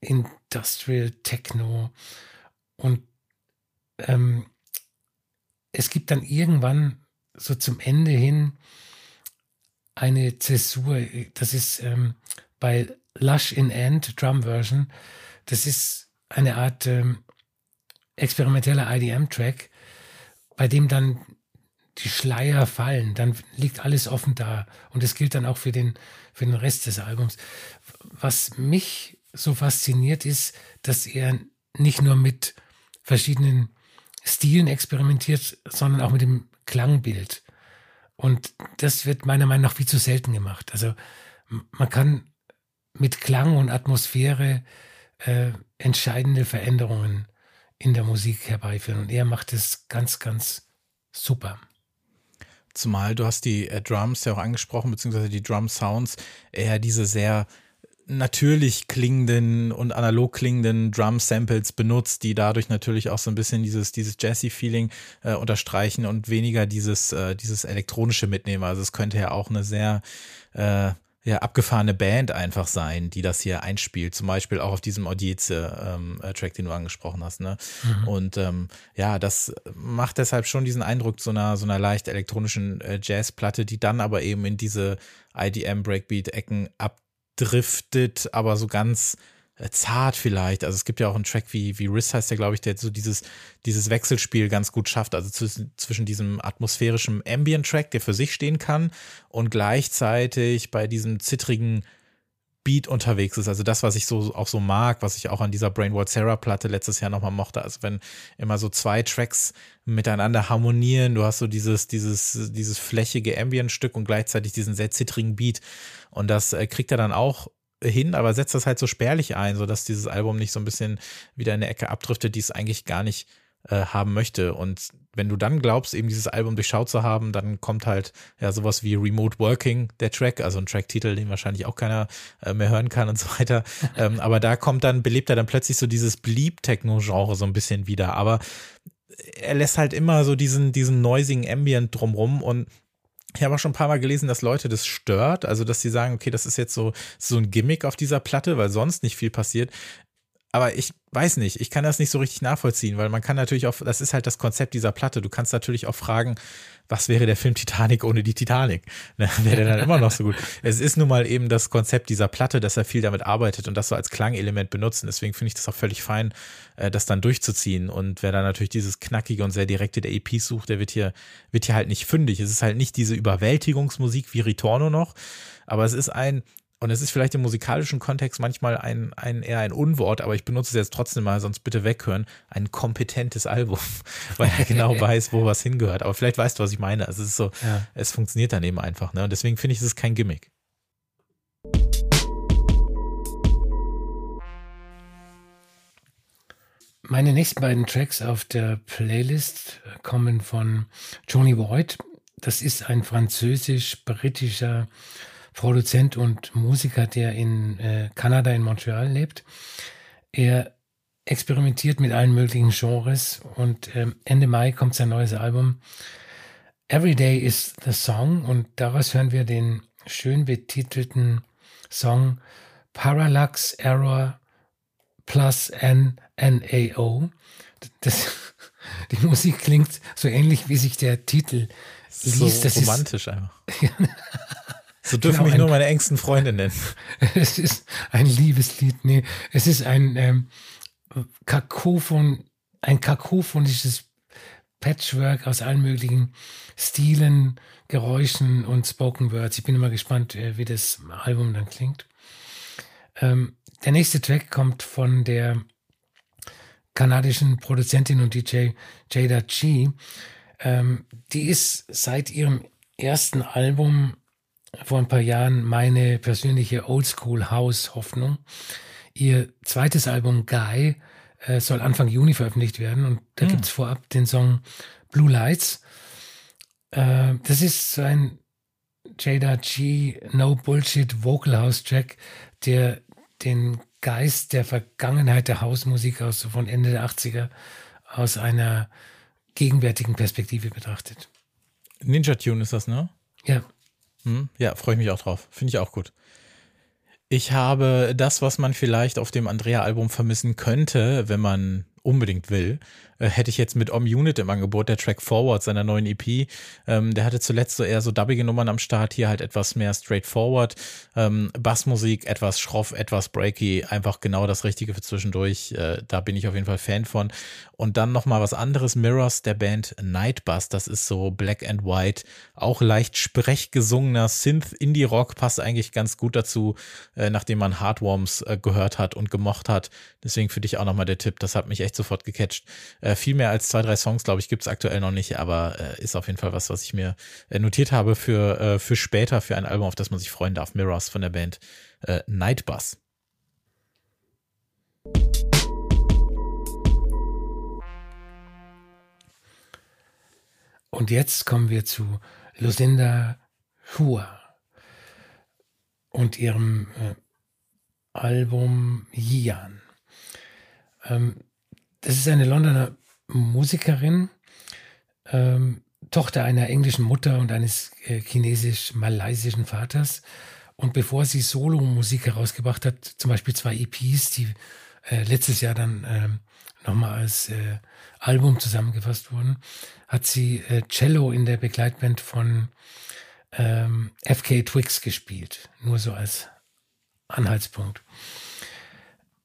Industrial Techno und ähm, es gibt dann irgendwann so zum Ende hin eine Zäsur. Das ist ähm, bei Lush in End Drum Version. Das ist eine Art ähm, experimenteller IDM-Track, bei dem dann die Schleier fallen, dann liegt alles offen da. Und das gilt dann auch für den, für den Rest des Albums. Was mich so fasziniert ist, dass er nicht nur mit verschiedenen Stilen experimentiert, sondern auch mit dem Klangbild. Und das wird meiner Meinung nach viel zu selten gemacht. Also man kann mit Klang und Atmosphäre äh, entscheidende Veränderungen in der Musik herbeiführen. Und er macht es ganz, ganz super. Zumal du hast die äh, Drums ja auch angesprochen, beziehungsweise die Drum Sounds, eher diese sehr natürlich klingenden und analog klingenden Drum-Samples benutzt, die dadurch natürlich auch so ein bisschen dieses, dieses Jazzy-Feeling äh, unterstreichen und weniger dieses, äh, dieses elektronische mitnehmen. Also es könnte ja auch eine sehr äh, ja, abgefahrene Band einfach sein, die das hier einspielt. Zum Beispiel auch auf diesem Audieze-Track, ähm, den du angesprochen hast. Ne? Mhm. Und ähm, ja, das macht deshalb schon diesen Eindruck so einer, so einer leicht elektronischen äh, Jazzplatte, die dann aber eben in diese IDM-Breakbeat-Ecken ab driftet, aber so ganz äh, zart vielleicht. Also es gibt ja auch einen Track wie, wie Riss heißt der, glaube ich, der so dieses, dieses Wechselspiel ganz gut schafft. Also zwischen, zwischen diesem atmosphärischen Ambient-Track, der für sich stehen kann, und gleichzeitig bei diesem zittrigen Beat unterwegs ist. Also das, was ich so auch so mag, was ich auch an dieser Brainwall Sarah Platte letztes Jahr nochmal mochte. Also wenn immer so zwei Tracks miteinander harmonieren, du hast so dieses, dieses, dieses flächige Ambient-Stück und gleichzeitig diesen sehr zittrigen Beat. Und das äh, kriegt er dann auch hin, aber setzt das halt so spärlich ein, sodass dieses Album nicht so ein bisschen wieder in eine Ecke abdriftet, die es eigentlich gar nicht äh, haben möchte. Und wenn du dann glaubst, eben dieses Album durchschaut zu haben, dann kommt halt ja sowas wie Remote Working, der Track, also ein Tracktitel, den wahrscheinlich auch keiner äh, mehr hören kann und so weiter. ähm, aber da kommt dann, belebt er dann plötzlich so dieses Bleep-Techno-Genre so ein bisschen wieder. Aber er lässt halt immer so diesen, diesen noisigen Ambient drumrum und Ich habe auch schon ein paar Mal gelesen, dass Leute das stört, also dass sie sagen, okay, das ist jetzt so, so ein Gimmick auf dieser Platte, weil sonst nicht viel passiert aber ich weiß nicht, ich kann das nicht so richtig nachvollziehen, weil man kann natürlich auch, das ist halt das Konzept dieser Platte. Du kannst natürlich auch fragen, was wäre der Film Titanic ohne die Titanic? Ne, wäre der dann immer noch so gut. Es ist nun mal eben das Konzept dieser Platte, dass er viel damit arbeitet und das so als Klangelement benutzen. Deswegen finde ich das auch völlig fein, äh, das dann durchzuziehen. Und wer dann natürlich dieses knackige und sehr direkte der EPs sucht, der wird hier, wird hier halt nicht fündig. Es ist halt nicht diese Überwältigungsmusik wie Ritorno noch, aber es ist ein, und es ist vielleicht im musikalischen Kontext manchmal ein, ein eher ein Unwort, aber ich benutze es jetzt trotzdem mal, sonst bitte weghören. Ein kompetentes Album, weil er genau weiß, wo was hingehört. Aber vielleicht weißt du, was ich meine. Also es ist so, ja. es funktioniert dann eben einfach. Ne? Und deswegen finde ich, es ist kein Gimmick. Meine nächsten beiden Tracks auf der Playlist kommen von Johnny Voigt. Das ist ein französisch-britischer Produzent und Musiker, der in äh, Kanada, in Montreal lebt. Er experimentiert mit allen möglichen Genres und ähm, Ende Mai kommt sein neues Album. Every Day is the Song und daraus hören wir den schön betitelten Song Parallax Error plus NNAO. Das, die Musik klingt so ähnlich, wie sich der Titel liest. So romantisch ist, einfach. So dürfen genau, mich nur meine engsten Freunde nennen. Es ist ein Liebeslied. Nee, es ist ein ähm, Kakophon, ein kakophonisches Patchwork aus allen möglichen Stilen, Geräuschen und Spoken Words. Ich bin immer gespannt, äh, wie das Album dann klingt. Ähm, der nächste Track kommt von der kanadischen Produzentin und DJ Jada G. Ähm, die ist seit ihrem ersten Album vor ein paar Jahren meine persönliche Oldschool House Hoffnung. Ihr zweites Album Guy äh, soll Anfang Juni veröffentlicht werden und da hm. es vorab den Song Blue Lights. Äh, das ist so ein Jada G No Bullshit Vocal House Track, der den Geist der Vergangenheit der Hausmusik aus von Ende der 80er aus einer gegenwärtigen Perspektive betrachtet. Ninja Tune ist das, ne? Ja. Hm, ja, freue ich mich auch drauf. Finde ich auch gut. Ich habe das, was man vielleicht auf dem Andrea-Album vermissen könnte, wenn man unbedingt will, äh, hätte ich jetzt mit Om Unit im Angebot, der Track Forward seiner neuen EP. Ähm, der hatte zuletzt so eher so dubbige Nummern am Start, hier halt etwas mehr straightforward. Ähm, Bassmusik, etwas schroff, etwas breaky, einfach genau das Richtige für zwischendurch. Äh, da bin ich auf jeden Fall Fan von. Und dann nochmal was anderes, Mirrors der Band Nightbus, das ist so Black and White, auch leicht sprechgesungener Synth-Indie-Rock, passt eigentlich ganz gut dazu, äh, nachdem man Hardworms äh, gehört hat und gemocht hat. Deswegen für dich auch nochmal der Tipp, das hat mich echt sofort gecatcht. Äh, viel mehr als zwei, drei Songs, glaube ich, gibt es aktuell noch nicht, aber äh, ist auf jeden Fall was, was ich mir äh, notiert habe für, äh, für später, für ein Album, auf das man sich freuen darf. Mirrors von der Band äh, Nightbus. Und jetzt kommen wir zu Lucinda Hua und ihrem äh, Album Yian. Ähm, das ist eine Londoner Musikerin, ähm, Tochter einer englischen Mutter und eines äh, chinesisch-malaysischen Vaters. Und bevor sie Solo-Musik herausgebracht hat, zum Beispiel zwei EPs, die äh, letztes Jahr dann äh, nochmal als äh, Album zusammengefasst wurden, hat sie äh, Cello in der Begleitband von ähm, FK Twix gespielt. Nur so als Anhaltspunkt.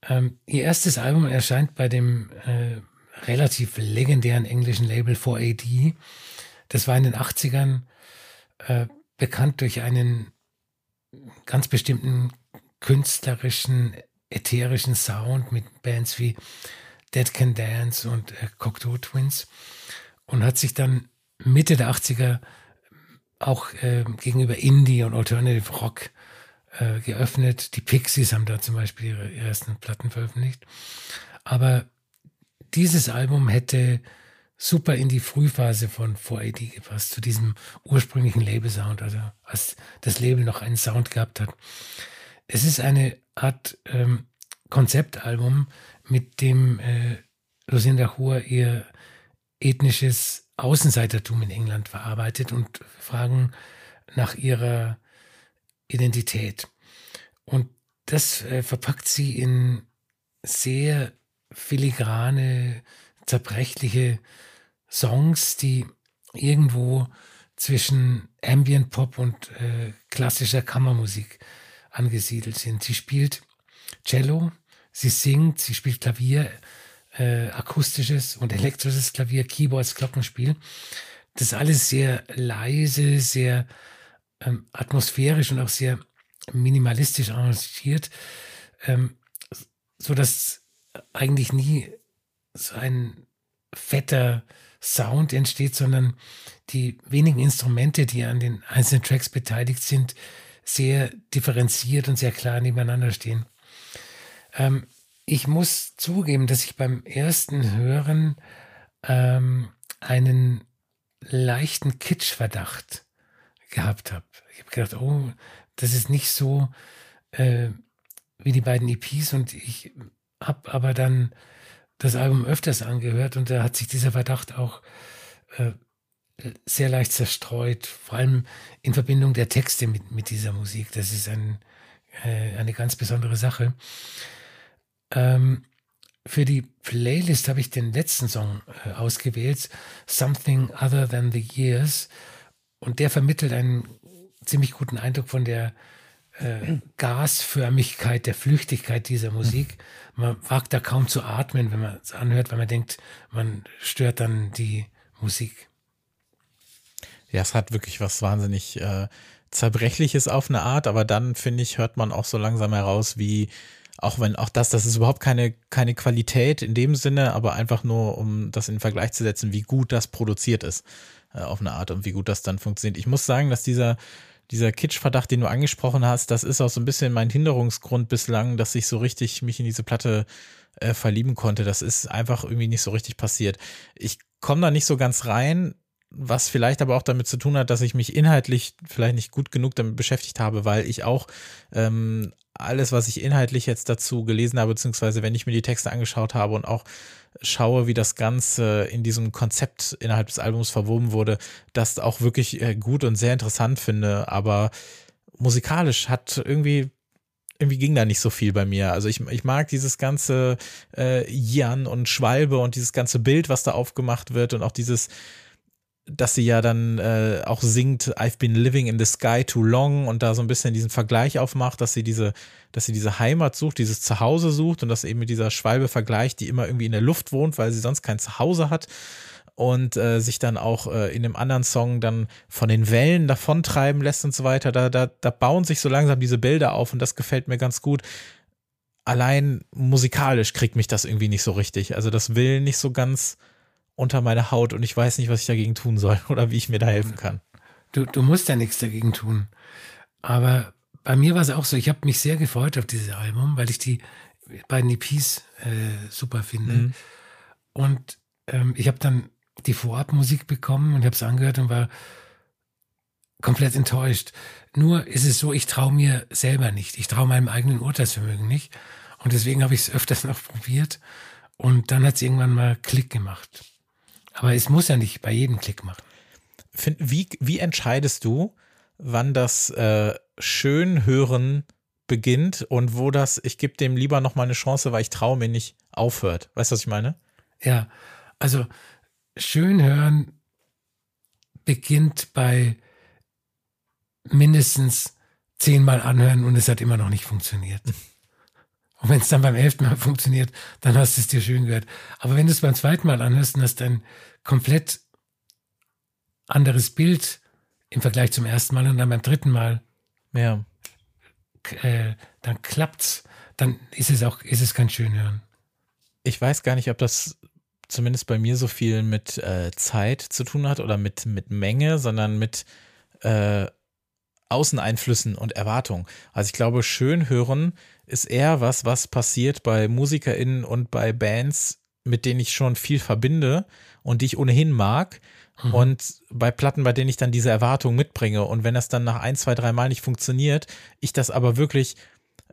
Ähm, ihr erstes Album erscheint bei dem äh, relativ legendären englischen Label 4AD. Das war in den 80ern äh, bekannt durch einen ganz bestimmten künstlerischen, ätherischen Sound mit Bands wie Dead Can Dance und äh, Cocteau Twins und hat sich dann Mitte der 80er auch äh, gegenüber Indie und Alternative Rock äh, geöffnet. Die Pixies haben da zum Beispiel ihre ersten Platten veröffentlicht. Aber dieses Album hätte super in die Frühphase von 4AD gepasst, zu diesem ursprünglichen Label-Sound, also als das Label noch einen Sound gehabt hat. Es ist eine Art ähm, Konzeptalbum, mit dem äh, Lucinda Hua ihr ethnisches Außenseitertum in England verarbeitet und fragen nach ihrer Identität. Und das äh, verpackt sie in sehr filigrane, zerbrechliche Songs, die irgendwo zwischen Ambient Pop und äh, klassischer Kammermusik angesiedelt sind. Sie spielt Cello, sie singt, sie spielt Klavier, äh, akustisches und elektrisches Klavier, Keyboards, Glockenspiel. Das alles sehr leise, sehr ähm, atmosphärisch und auch sehr minimalistisch arrangiert, ähm, so dass eigentlich nie so ein fetter Sound entsteht, sondern die wenigen Instrumente, die an den einzelnen Tracks beteiligt sind, sehr differenziert und sehr klar nebeneinander stehen. Ähm, ich muss zugeben, dass ich beim ersten Hören ähm, einen leichten Kitschverdacht gehabt habe. Ich habe gedacht, oh, das ist nicht so äh, wie die beiden EPs und ich habe aber dann das Album öfters angehört und da hat sich dieser Verdacht auch äh, sehr leicht zerstreut, vor allem in Verbindung der Texte mit, mit dieser Musik. Das ist ein, äh, eine ganz besondere Sache. Ähm, für die Playlist habe ich den letzten Song äh, ausgewählt, Something Other Than the Years. Und der vermittelt einen ziemlich guten Eindruck von der äh, Gasförmigkeit, der Flüchtigkeit dieser Musik. Man wagt da kaum zu atmen, wenn man es anhört, weil man denkt, man stört dann die Musik. Ja, es hat wirklich was wahnsinnig äh, Zerbrechliches auf eine Art, aber dann, finde ich, hört man auch so langsam heraus, wie auch wenn auch das, das ist überhaupt keine, keine Qualität in dem Sinne, aber einfach nur, um das in Vergleich zu setzen, wie gut das produziert ist äh, auf eine Art und wie gut das dann funktioniert. Ich muss sagen, dass dieser, dieser Kitsch-Verdacht, den du angesprochen hast, das ist auch so ein bisschen mein Hinderungsgrund bislang, dass ich so richtig mich in diese Platte äh, verlieben konnte. Das ist einfach irgendwie nicht so richtig passiert. Ich komme da nicht so ganz rein, was vielleicht aber auch damit zu tun hat, dass ich mich inhaltlich vielleicht nicht gut genug damit beschäftigt habe, weil ich auch ähm, alles, was ich inhaltlich jetzt dazu gelesen habe, beziehungsweise wenn ich mir die Texte angeschaut habe und auch schaue, wie das Ganze in diesem Konzept innerhalb des Albums verwoben wurde, das auch wirklich äh, gut und sehr interessant finde. Aber musikalisch hat irgendwie irgendwie ging da nicht so viel bei mir. Also ich, ich mag dieses ganze äh, Jan und Schwalbe und dieses ganze Bild, was da aufgemacht wird und auch dieses, dass sie ja dann äh, auch singt I've been living in the sky too long und da so ein bisschen diesen Vergleich aufmacht, dass sie diese, dass sie diese Heimat sucht, dieses Zuhause sucht und das eben mit dieser Schwalbe vergleicht, die immer irgendwie in der Luft wohnt, weil sie sonst kein Zuhause hat und äh, sich dann auch äh, in dem anderen Song dann von den Wellen davontreiben lässt und so weiter. Da, da, da bauen sich so langsam diese Bilder auf und das gefällt mir ganz gut. Allein musikalisch kriegt mich das irgendwie nicht so richtig. Also das will nicht so ganz unter meine Haut und ich weiß nicht, was ich dagegen tun soll oder wie ich mir da helfen kann. Du, du musst ja nichts dagegen tun. Aber bei mir war es auch so, ich habe mich sehr gefreut auf dieses Album, weil ich die beiden EPs äh, super finde. Mhm. Und ähm, ich habe dann die Vorabmusik bekommen und habe es angehört und war komplett enttäuscht. Nur ist es so, ich traue mir selber nicht. Ich traue meinem eigenen Urteilsvermögen nicht. Und deswegen habe ich es öfters noch probiert. Und dann hat es irgendwann mal Klick gemacht. Aber es muss ja nicht bei jedem Klick machen. Wie, wie entscheidest du, wann das äh, Schönhören beginnt und wo das, ich gebe dem lieber noch mal eine Chance, weil ich traue mir nicht, aufhört? Weißt du, was ich meine? Ja, also Schönhören beginnt bei mindestens zehnmal anhören und es hat immer noch nicht funktioniert. Und wenn es dann beim elften Mal funktioniert, dann hast du es dir schön gehört. Aber wenn du es beim zweiten Mal anhörst und hast ein komplett anderes Bild im Vergleich zum ersten Mal und dann beim dritten Mal, ja. Äh, dann klappt's, dann ist es auch, ist es kein Schönhören. Ich weiß gar nicht, ob das zumindest bei mir so viel mit äh, Zeit zu tun hat oder mit, mit Menge, sondern mit äh, Außeneinflüssen und Erwartungen. Also ich glaube, Schönhören ist eher was, was passiert bei MusikerInnen und bei Bands, mit denen ich schon viel verbinde und die ich ohnehin mag. Mhm. Und bei Platten, bei denen ich dann diese Erwartungen mitbringe. Und wenn das dann nach ein, zwei, drei Mal nicht funktioniert, ich das aber wirklich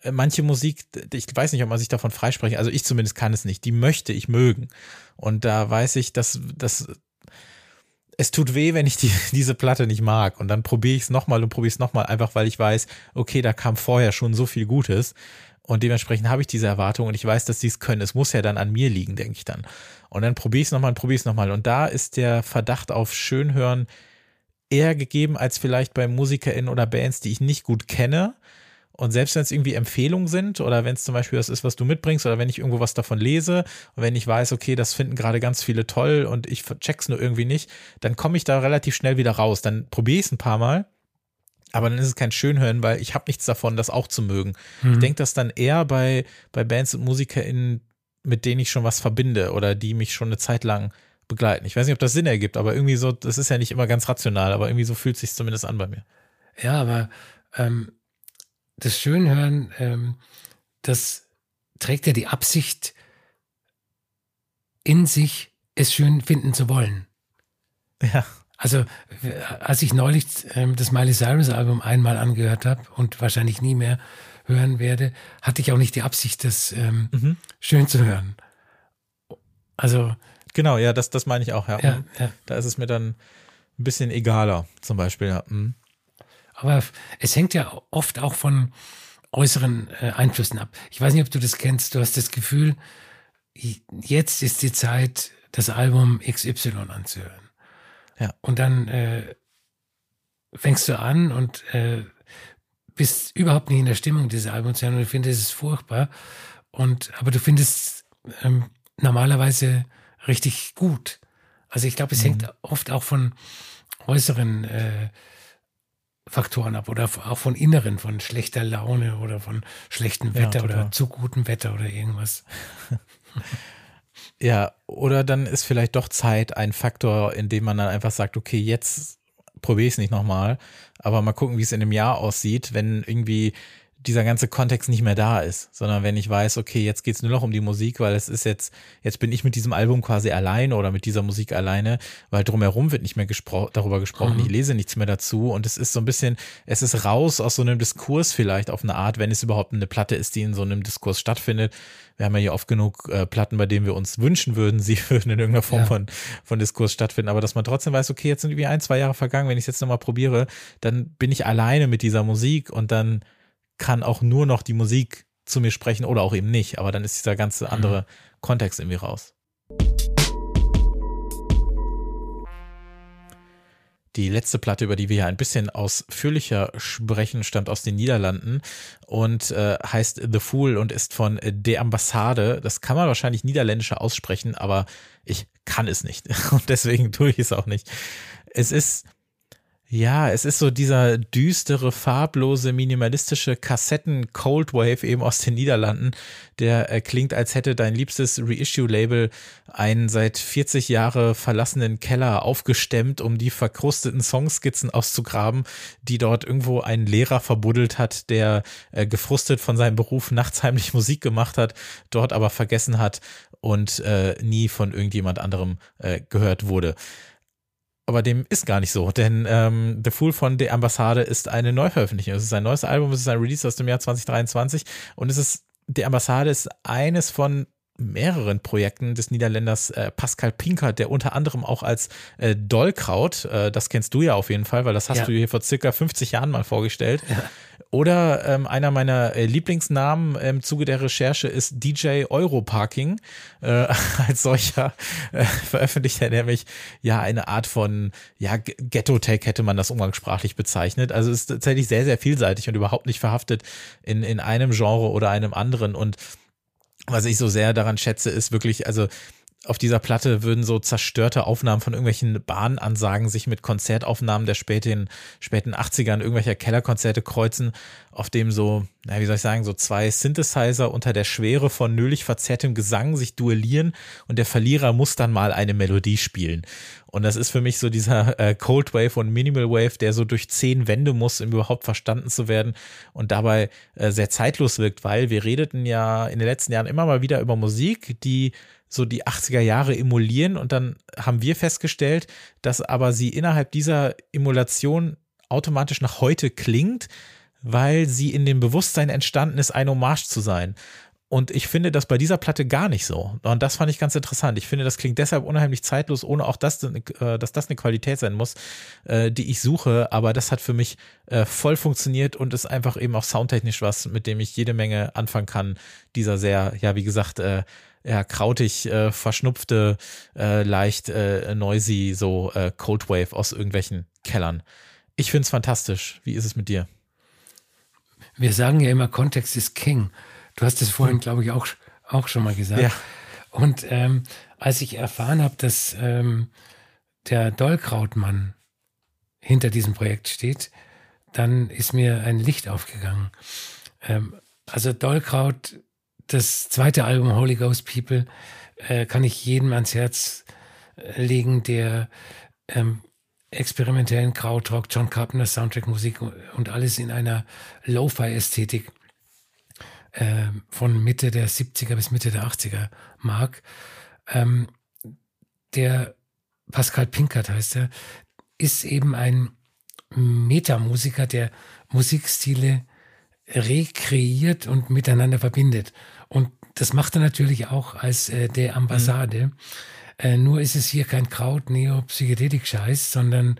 äh, manche Musik, ich weiß nicht, ob man sich davon freisprechen, also ich zumindest kann es nicht, die möchte ich mögen. Und da weiß ich, dass, dass es tut weh, wenn ich die, diese Platte nicht mag. Und dann probiere ich es nochmal und probiere es nochmal, einfach weil ich weiß, okay, da kam vorher schon so viel Gutes. Und dementsprechend habe ich diese Erwartung und ich weiß, dass sie es können. Es muss ja dann an mir liegen, denke ich dann. Und dann probiere ich es nochmal und probiere es nochmal. Und da ist der Verdacht auf Schönhören eher gegeben als vielleicht bei MusikerInnen oder Bands, die ich nicht gut kenne. Und selbst wenn es irgendwie Empfehlungen sind oder wenn es zum Beispiel das ist, was du mitbringst oder wenn ich irgendwo was davon lese und wenn ich weiß, okay, das finden gerade ganz viele toll und ich check's nur irgendwie nicht, dann komme ich da relativ schnell wieder raus. Dann probiere ich es ein paar Mal aber dann ist es kein Schönhören, weil ich habe nichts davon, das auch zu mögen. Mhm. Ich denke das dann eher bei, bei Bands und MusikerInnen, mit denen ich schon was verbinde oder die mich schon eine Zeit lang begleiten. Ich weiß nicht, ob das Sinn ergibt, aber irgendwie so, das ist ja nicht immer ganz rational, aber irgendwie so fühlt es sich zumindest an bei mir. Ja, aber ähm, das Schönhören, ähm, das trägt ja die Absicht in sich, es schön finden zu wollen. Ja. Also, als ich neulich ähm, das Miley Cyrus Album einmal angehört habe und wahrscheinlich nie mehr hören werde, hatte ich auch nicht die Absicht, das ähm, mhm. schön zu hören. Also. Genau, ja, das, das meine ich auch, ja. ja, ja. Da ist es mir dann ein bisschen egaler, zum Beispiel, ja. Mhm. Aber es hängt ja oft auch von äußeren äh, Einflüssen ab. Ich weiß nicht, ob du das kennst. Du hast das Gefühl, jetzt ist die Zeit, das Album XY anzuhören. Ja. Und dann äh, fängst du an und äh, bist überhaupt nicht in der Stimmung dieses Albums und du findest es furchtbar. Und aber du findest ähm, normalerweise richtig gut. Also ich glaube, es mhm. hängt oft auch von äußeren äh, Faktoren ab oder auch von inneren, von schlechter Laune oder von schlechtem Wetter ja, oder zu gutem Wetter oder irgendwas. Ja, oder dann ist vielleicht doch Zeit ein Faktor, in dem man dann einfach sagt, okay, jetzt probiere ich es nicht nochmal, aber mal gucken, wie es in einem Jahr aussieht, wenn irgendwie dieser ganze Kontext nicht mehr da ist, sondern wenn ich weiß, okay, jetzt geht's nur noch um die Musik, weil es ist jetzt, jetzt bin ich mit diesem Album quasi alleine oder mit dieser Musik alleine, weil drumherum wird nicht mehr gespro darüber gesprochen, mhm. ich lese nichts mehr dazu und es ist so ein bisschen, es ist raus aus so einem Diskurs vielleicht auf eine Art, wenn es überhaupt eine Platte ist, die in so einem Diskurs stattfindet. Wir haben ja hier oft genug äh, Platten, bei denen wir uns wünschen würden, sie würden in irgendeiner Form ja. von, von Diskurs stattfinden, aber dass man trotzdem weiß, okay, jetzt sind irgendwie ein, zwei Jahre vergangen, wenn ich es jetzt nochmal probiere, dann bin ich alleine mit dieser Musik und dann kann auch nur noch die Musik zu mir sprechen oder auch eben nicht. Aber dann ist dieser ganze mhm. andere Kontext irgendwie raus. Die letzte Platte, über die wir hier ein bisschen ausführlicher sprechen, stammt aus den Niederlanden und äh, heißt The Fool und ist von De Ambassade. Das kann man wahrscheinlich niederländischer aussprechen, aber ich kann es nicht und deswegen tue ich es auch nicht. Es ist ja, es ist so dieser düstere, farblose, minimalistische Kassetten Cold Wave eben aus den Niederlanden, der äh, klingt, als hätte dein liebstes Reissue-Label einen seit 40 Jahre verlassenen Keller aufgestemmt, um die verkrusteten Songskizzen auszugraben, die dort irgendwo ein Lehrer verbuddelt hat, der äh, gefrustet von seinem Beruf nachts heimlich Musik gemacht hat, dort aber vergessen hat und äh, nie von irgendjemand anderem äh, gehört wurde aber dem ist gar nicht so, denn ähm, The Fool von der Ambassade ist eine Neuveröffentlichung. Es ist ein neues Album, es ist ein Release aus dem Jahr 2023 und es ist, die Ambassade ist eines von mehreren Projekten des Niederländers äh, Pascal Pinker, der unter anderem auch als äh, Dollkraut, äh, das kennst du ja auf jeden Fall, weil das hast ja. du hier vor circa 50 Jahren mal vorgestellt. Ja. Oder ähm, einer meiner äh, Lieblingsnamen im Zuge der Recherche ist DJ Europarking. Äh, als solcher äh, veröffentlicht er nämlich ja eine Art von ja Ghetto-Tech hätte man das umgangssprachlich bezeichnet. Also ist tatsächlich sehr, sehr vielseitig und überhaupt nicht verhaftet in, in einem Genre oder einem anderen. Und was ich so sehr daran schätze, ist wirklich, also auf dieser Platte würden so zerstörte Aufnahmen von irgendwelchen Bahnansagen sich mit Konzertaufnahmen der späten, späten 80ern irgendwelcher Kellerkonzerte kreuzen, auf dem so, na, wie soll ich sagen, so zwei Synthesizer unter der Schwere von nölig verzerrtem Gesang sich duellieren und der Verlierer muss dann mal eine Melodie spielen. Und das ist für mich so dieser äh, Cold Wave und Minimal Wave, der so durch zehn Wände muss, um überhaupt verstanden zu werden und dabei äh, sehr zeitlos wirkt, weil wir redeten ja in den letzten Jahren immer mal wieder über Musik, die so die 80er Jahre emulieren und dann haben wir festgestellt, dass aber sie innerhalb dieser Emulation automatisch nach heute klingt, weil sie in dem Bewusstsein entstanden ist, ein Hommage zu sein. Und ich finde das bei dieser Platte gar nicht so. Und das fand ich ganz interessant. Ich finde, das klingt deshalb unheimlich zeitlos, ohne auch, das, äh, dass das eine Qualität sein muss, äh, die ich suche. Aber das hat für mich äh, voll funktioniert und ist einfach eben auch soundtechnisch was, mit dem ich jede Menge anfangen kann. Dieser sehr, ja, wie gesagt, ja, krautig, äh, verschnupfte, äh, leicht äh, noisy, so äh, Cold Wave aus irgendwelchen Kellern. Ich finde es fantastisch. Wie ist es mit dir? Wir sagen ja immer, Kontext ist King. Du hast es vorhin, hm. glaube ich, auch, auch schon mal gesagt. Ja. Und ähm, als ich erfahren habe, dass ähm, der Dollkrautmann hinter diesem Projekt steht, dann ist mir ein Licht aufgegangen. Ähm, also Dollkraut, das zweite Album Holy Ghost People, äh, kann ich jedem ans Herz äh, legen, der ähm, experimentellen Krautrock, John Carpenter Soundtrack Musik und alles in einer Lo-Fi-Ästhetik äh, von Mitte der 70er bis Mitte der 80er mag. Ähm, der Pascal Pinkert heißt er, ist eben ein Metamusiker, der Musikstile rekreiert und miteinander verbindet. Und das macht er natürlich auch als äh, der Ambassade. Mhm. Äh, nur ist es hier kein Kraut, Neo, Psychedelik-Scheiß, sondern,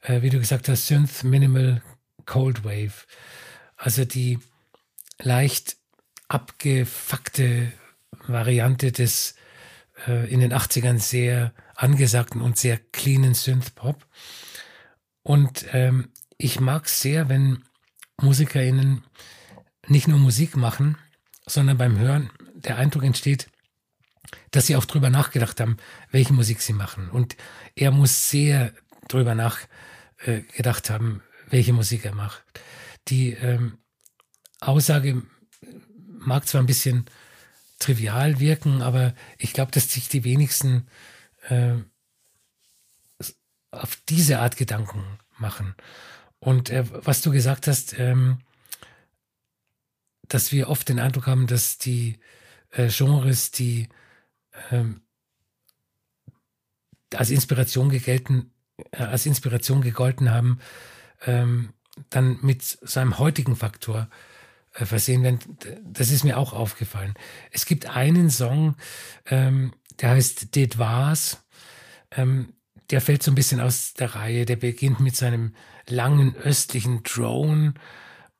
äh, wie du gesagt hast, Synth, Minimal, Cold Wave. Also die leicht abgefuckte Variante des äh, in den 80ern sehr angesagten und sehr cleanen Synth-Pop. Und ähm, ich mag sehr, wenn MusikerInnen nicht nur Musik machen, sondern beim Hören der Eindruck entsteht, dass sie auch drüber nachgedacht haben, welche Musik sie machen. Und er muss sehr drüber nachgedacht äh, haben, welche Musik er macht. Die ähm, Aussage mag zwar ein bisschen trivial wirken, aber ich glaube, dass sich die wenigsten äh, auf diese Art Gedanken machen. Und äh, was du gesagt hast, ähm, dass wir oft den Eindruck haben, dass die äh, Genres, die ähm, als Inspiration gegelten, äh, als Inspiration gegolten haben, ähm, dann mit seinem heutigen Faktor äh, versehen werden. Das ist mir auch aufgefallen. Es gibt einen Song, ähm, der heißt Det war's. Ähm, der fällt so ein bisschen aus der Reihe. Der beginnt mit seinem langen östlichen Drone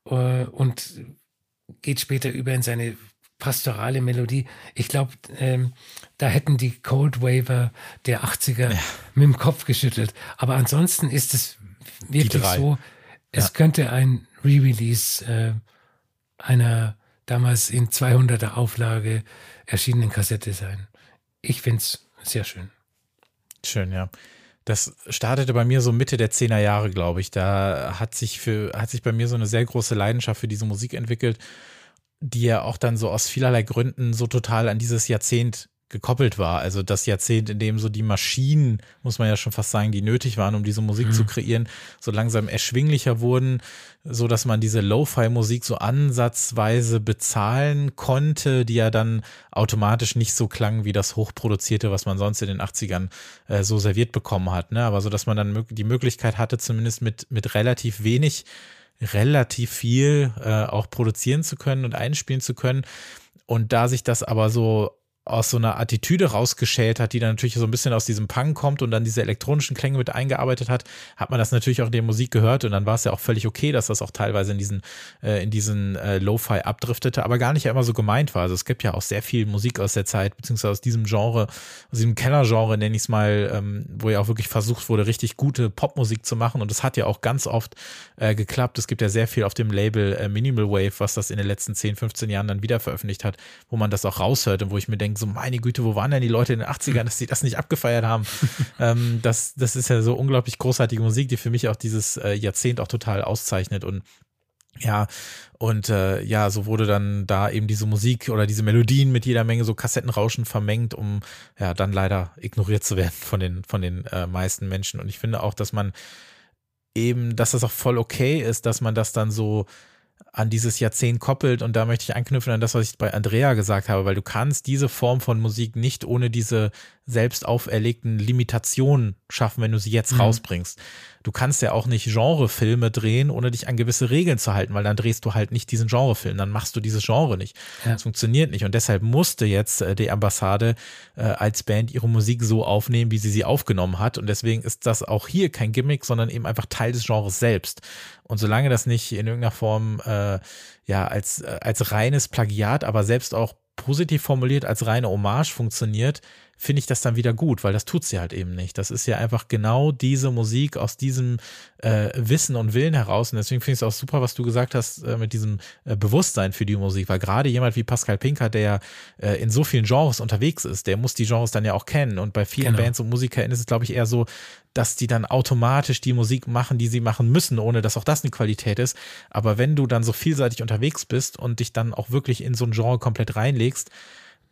äh, und geht später über in seine pastorale Melodie. Ich glaube, ähm, da hätten die Cold Waver der 80er ja. mit dem Kopf geschüttelt. Aber ansonsten ist es wirklich so, es ja. könnte ein Re-Release äh, einer damals in 200er Auflage erschienenen Kassette sein. Ich finde es sehr schön. Schön, ja. Das startete bei mir so Mitte der 10er Jahre, glaube ich. Da hat sich für, hat sich bei mir so eine sehr große Leidenschaft für diese Musik entwickelt, die ja auch dann so aus vielerlei Gründen so total an dieses Jahrzehnt gekoppelt war. Also das Jahrzehnt, in dem so die Maschinen, muss man ja schon fast sagen, die nötig waren, um diese Musik mhm. zu kreieren, so langsam erschwinglicher wurden, so dass man diese Lo-Fi-Musik so ansatzweise bezahlen konnte, die ja dann automatisch nicht so klang wie das hochproduzierte, was man sonst in den 80ern äh, so serviert bekommen hat. Ne? Aber so, dass man dann die Möglichkeit hatte, zumindest mit, mit relativ wenig, relativ viel äh, auch produzieren zu können und einspielen zu können. Und da sich das aber so aus so einer Attitüde rausgeschält hat, die dann natürlich so ein bisschen aus diesem Punk kommt und dann diese elektronischen Klänge mit eingearbeitet hat, hat man das natürlich auch in der Musik gehört und dann war es ja auch völlig okay, dass das auch teilweise in diesen, äh, in diesen äh, Lo-Fi abdriftete, aber gar nicht immer so gemeint war. Also es gibt ja auch sehr viel Musik aus der Zeit, beziehungsweise aus diesem Genre, aus diesem Keller-Genre nenne ich es mal, ähm, wo ja auch wirklich versucht wurde, richtig gute Popmusik zu machen und das hat ja auch ganz oft äh, geklappt. Es gibt ja sehr viel auf dem Label äh, Minimal Wave, was das in den letzten 10, 15 Jahren dann wieder veröffentlicht hat, wo man das auch raushört und wo ich mir denke, denken, so meine Güte, wo waren denn die Leute in den 80ern, dass sie das nicht abgefeiert haben? ähm, das, das ist ja so unglaublich großartige Musik, die für mich auch dieses äh, Jahrzehnt auch total auszeichnet und ja, und äh, ja, so wurde dann da eben diese Musik oder diese Melodien mit jeder Menge so Kassettenrauschen vermengt, um ja dann leider ignoriert zu werden von den, von den äh, meisten Menschen. Und ich finde auch, dass man eben, dass das auch voll okay ist, dass man das dann so an dieses Jahrzehnt koppelt und da möchte ich anknüpfen an das, was ich bei Andrea gesagt habe, weil du kannst diese Form von Musik nicht ohne diese selbst auferlegten Limitationen schaffen, wenn du sie jetzt mhm. rausbringst. Du kannst ja auch nicht Genrefilme drehen, ohne dich an gewisse Regeln zu halten, weil dann drehst du halt nicht diesen Genrefilm, dann machst du dieses Genre nicht. Ja. Das funktioniert nicht. Und deshalb musste jetzt äh, die Ambassade äh, als Band ihre Musik so aufnehmen, wie sie sie aufgenommen hat. Und deswegen ist das auch hier kein Gimmick, sondern eben einfach Teil des Genres selbst. Und solange das nicht in irgendeiner Form äh, ja als, äh, als reines Plagiat, aber selbst auch positiv formuliert als reine Hommage funktioniert, finde ich das dann wieder gut, weil das tut sie halt eben nicht. Das ist ja einfach genau diese Musik aus diesem äh, Wissen und Willen heraus. Und deswegen finde ich es auch super, was du gesagt hast äh, mit diesem äh, Bewusstsein für die Musik, weil gerade jemand wie Pascal Pinker, der ja äh, in so vielen Genres unterwegs ist, der muss die Genres dann ja auch kennen. Und bei vielen genau. Bands und Musikern ist es, glaube ich, eher so, dass die dann automatisch die Musik machen, die sie machen müssen, ohne dass auch das eine Qualität ist. Aber wenn du dann so vielseitig unterwegs bist und dich dann auch wirklich in so ein Genre komplett reinlegst,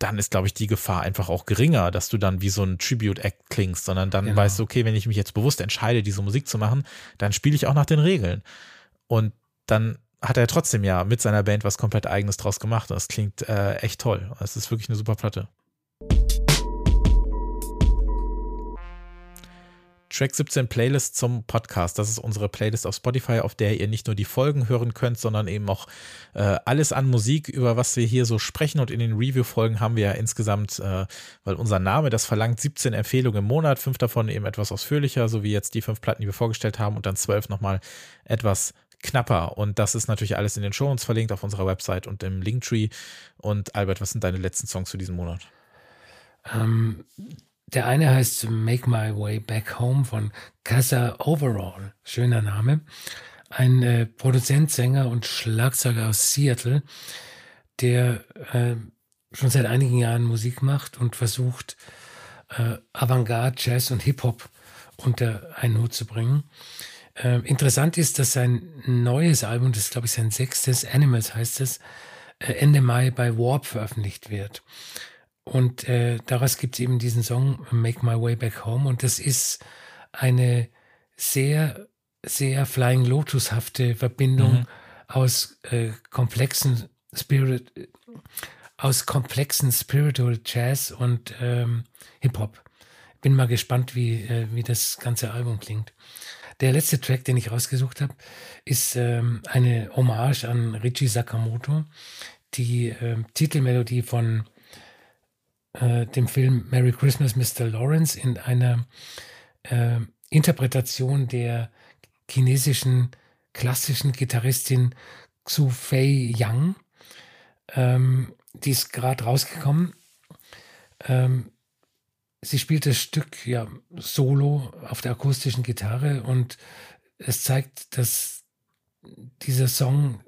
dann ist, glaube ich, die Gefahr einfach auch geringer, dass du dann wie so ein Tribute-Act klingst, sondern dann genau. weißt du, okay, wenn ich mich jetzt bewusst entscheide, diese Musik zu machen, dann spiele ich auch nach den Regeln. Und dann hat er trotzdem ja mit seiner Band was komplett eigenes draus gemacht. Das klingt äh, echt toll. Es ist wirklich eine super Platte. Track 17 Playlist zum Podcast. Das ist unsere Playlist auf Spotify, auf der ihr nicht nur die Folgen hören könnt, sondern eben auch äh, alles an Musik, über was wir hier so sprechen. Und in den Review-Folgen haben wir ja insgesamt, äh, weil unser Name das verlangt, 17 Empfehlungen im Monat, fünf davon eben etwas ausführlicher, so wie jetzt die fünf Platten, die wir vorgestellt haben, und dann zwölf nochmal etwas knapper. Und das ist natürlich alles in den Show uns verlinkt auf unserer Website und im Linktree. Und Albert, was sind deine letzten Songs für diesen Monat? Ähm, der eine heißt Make My Way Back Home von Casa Overall. Schöner Name. Ein äh, Produzent, Sänger und Schlagzeuger aus Seattle, der äh, schon seit einigen Jahren Musik macht und versucht, äh, Avantgarde, Jazz und Hip-Hop unter einen Hut zu bringen. Äh, interessant ist, dass sein neues Album, das ist glaube ich sein sechstes, Animals heißt es, äh, Ende Mai bei Warp veröffentlicht wird. Und äh, daraus gibt es eben diesen Song Make My Way Back Home. Und das ist eine sehr, sehr Flying Lotus-hafte Verbindung mhm. aus äh, komplexen Spirit, aus komplexen Spiritual Jazz und ähm, Hip-Hop. Bin mal gespannt, wie, äh, wie das ganze Album klingt. Der letzte Track, den ich rausgesucht habe, ist ähm, eine Hommage an Richie Sakamoto. Die ähm, Titelmelodie von äh, dem Film Merry Christmas, Mr. Lawrence in einer äh, Interpretation der chinesischen klassischen Gitarristin Xu Fei Yang. Ähm, die ist gerade rausgekommen. Ähm, sie spielt das Stück ja solo auf der akustischen Gitarre und es zeigt, dass dieser Song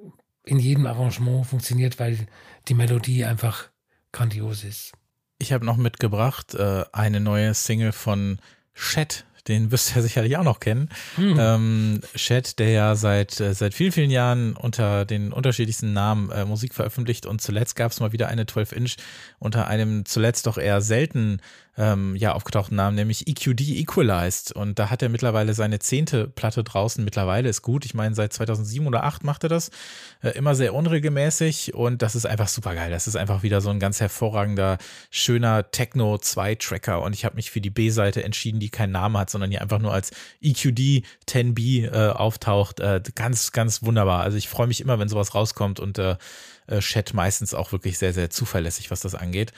in jedem Arrangement funktioniert, weil die Melodie einfach grandios ist. Ich habe noch mitgebracht äh, eine neue Single von Chet, den wirst du ja sicherlich auch noch kennen. Hm. Ähm, Chet, der ja seit, äh, seit vielen, vielen Jahren unter den unterschiedlichsten Namen äh, Musik veröffentlicht und zuletzt gab es mal wieder eine 12-Inch unter einem zuletzt doch eher selten ähm, ja, aufgetauchten Namen, nämlich EQD Equalized. Und da hat er mittlerweile seine zehnte Platte draußen. Mittlerweile ist gut. Ich meine, seit 2007 oder 2008 macht er das. Äh, immer sehr unregelmäßig und das ist einfach super geil. Das ist einfach wieder so ein ganz hervorragender, schöner Techno-2-Tracker. Und ich habe mich für die B-Seite entschieden, die keinen Namen hat, sondern hier einfach nur als EQD 10B äh, auftaucht. Äh, ganz, ganz wunderbar. Also ich freue mich immer, wenn sowas rauskommt und äh, äh, Chat meistens auch wirklich sehr, sehr zuverlässig, was das angeht.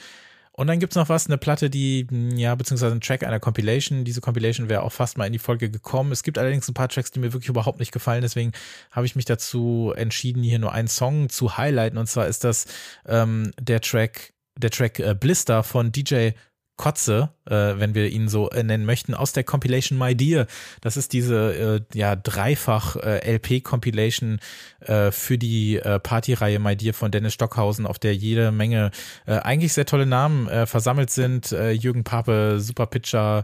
Und dann gibt es noch was, eine Platte, die, hm, ja, beziehungsweise ein Track einer Compilation. Diese Compilation wäre auch fast mal in die Folge gekommen. Es gibt allerdings ein paar Tracks, die mir wirklich überhaupt nicht gefallen. Deswegen habe ich mich dazu entschieden, hier nur einen Song zu highlighten. Und zwar ist das ähm, der Track, der Track äh, Blister von DJ Kotze, äh, wenn wir ihn so äh, nennen möchten, aus der Compilation My Dear. Das ist diese äh, ja dreifach äh, LP-Compilation äh, für die äh, Partyreihe My Dear von Dennis Stockhausen, auf der jede Menge äh, eigentlich sehr tolle Namen äh, versammelt sind. Äh, Jürgen Pape, Super Pitcher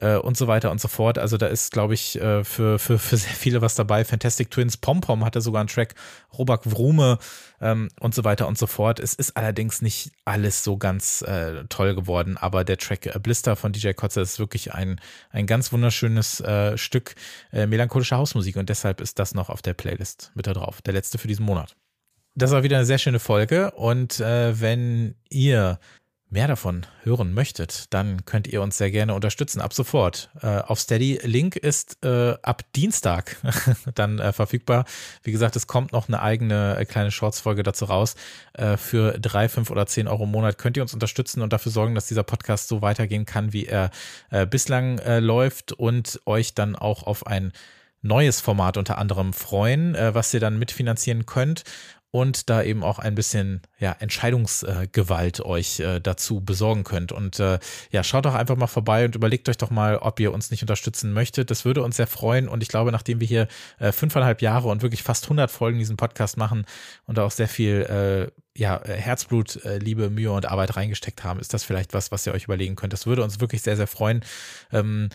äh, und so weiter und so fort. Also da ist, glaube ich, äh, für, für, für sehr viele was dabei. Fantastic Twins, Pom Pom hatte sogar einen Track, Robak Wrume ähm, und so weiter und so fort. Es ist allerdings nicht alles so ganz äh, toll geworden, aber der Track äh, Blister von DJ Kotzer ist wirklich ein, ein ganz wunderschönes äh, Stück äh, melancholische Hausmusik und deshalb ist das noch auf der Playlist mit da drauf. Der letzte für diesen Monat. Das war wieder eine sehr schöne Folge und äh, wenn ihr mehr davon hören möchtet, dann könnt ihr uns sehr gerne unterstützen. Ab sofort. Äh, auf Steady. Link ist äh, ab Dienstag dann äh, verfügbar. Wie gesagt, es kommt noch eine eigene äh, kleine Shorts-Folge dazu raus. Äh, für drei, fünf oder zehn Euro im Monat könnt ihr uns unterstützen und dafür sorgen, dass dieser Podcast so weitergehen kann, wie er äh, bislang läuft und euch dann auch auf ein neues Format unter anderem freuen, was ihr dann mitfinanzieren könnt und da eben auch ein bisschen ja, Entscheidungsgewalt euch äh, dazu besorgen könnt. Und äh, ja, schaut doch einfach mal vorbei und überlegt euch doch mal, ob ihr uns nicht unterstützen möchtet. Das würde uns sehr freuen. Und ich glaube, nachdem wir hier äh, fünfeinhalb Jahre und wirklich fast 100 Folgen diesen Podcast machen und da auch sehr viel äh, ja, Herzblut, äh, Liebe, Mühe und Arbeit reingesteckt haben, ist das vielleicht was, was ihr euch überlegen könnt. Das würde uns wirklich sehr, sehr freuen. Ähm,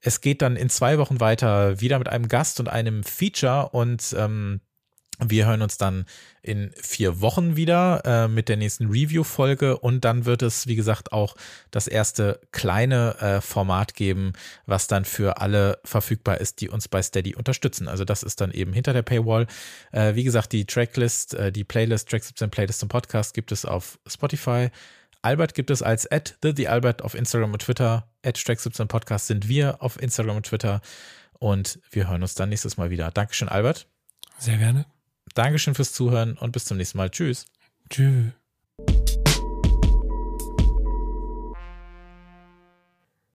es geht dann in zwei Wochen weiter wieder mit einem Gast und einem Feature und ähm, wir hören uns dann in vier Wochen wieder äh, mit der nächsten Review-Folge und dann wird es, wie gesagt, auch das erste kleine äh, Format geben, was dann für alle verfügbar ist, die uns bei Steady unterstützen. Also das ist dann eben hinter der Paywall. Äh, wie gesagt, die Tracklist, äh, die Playlist, Track 17 Playlist zum Podcast gibt es auf Spotify. Albert gibt es als at the, the Albert auf Instagram und Twitter. At Track 17 Podcast sind wir auf Instagram und Twitter. Und wir hören uns dann nächstes Mal wieder. Dankeschön, Albert. Sehr gerne. Dankeschön fürs Zuhören und bis zum nächsten Mal. Tschüss. Tschüss.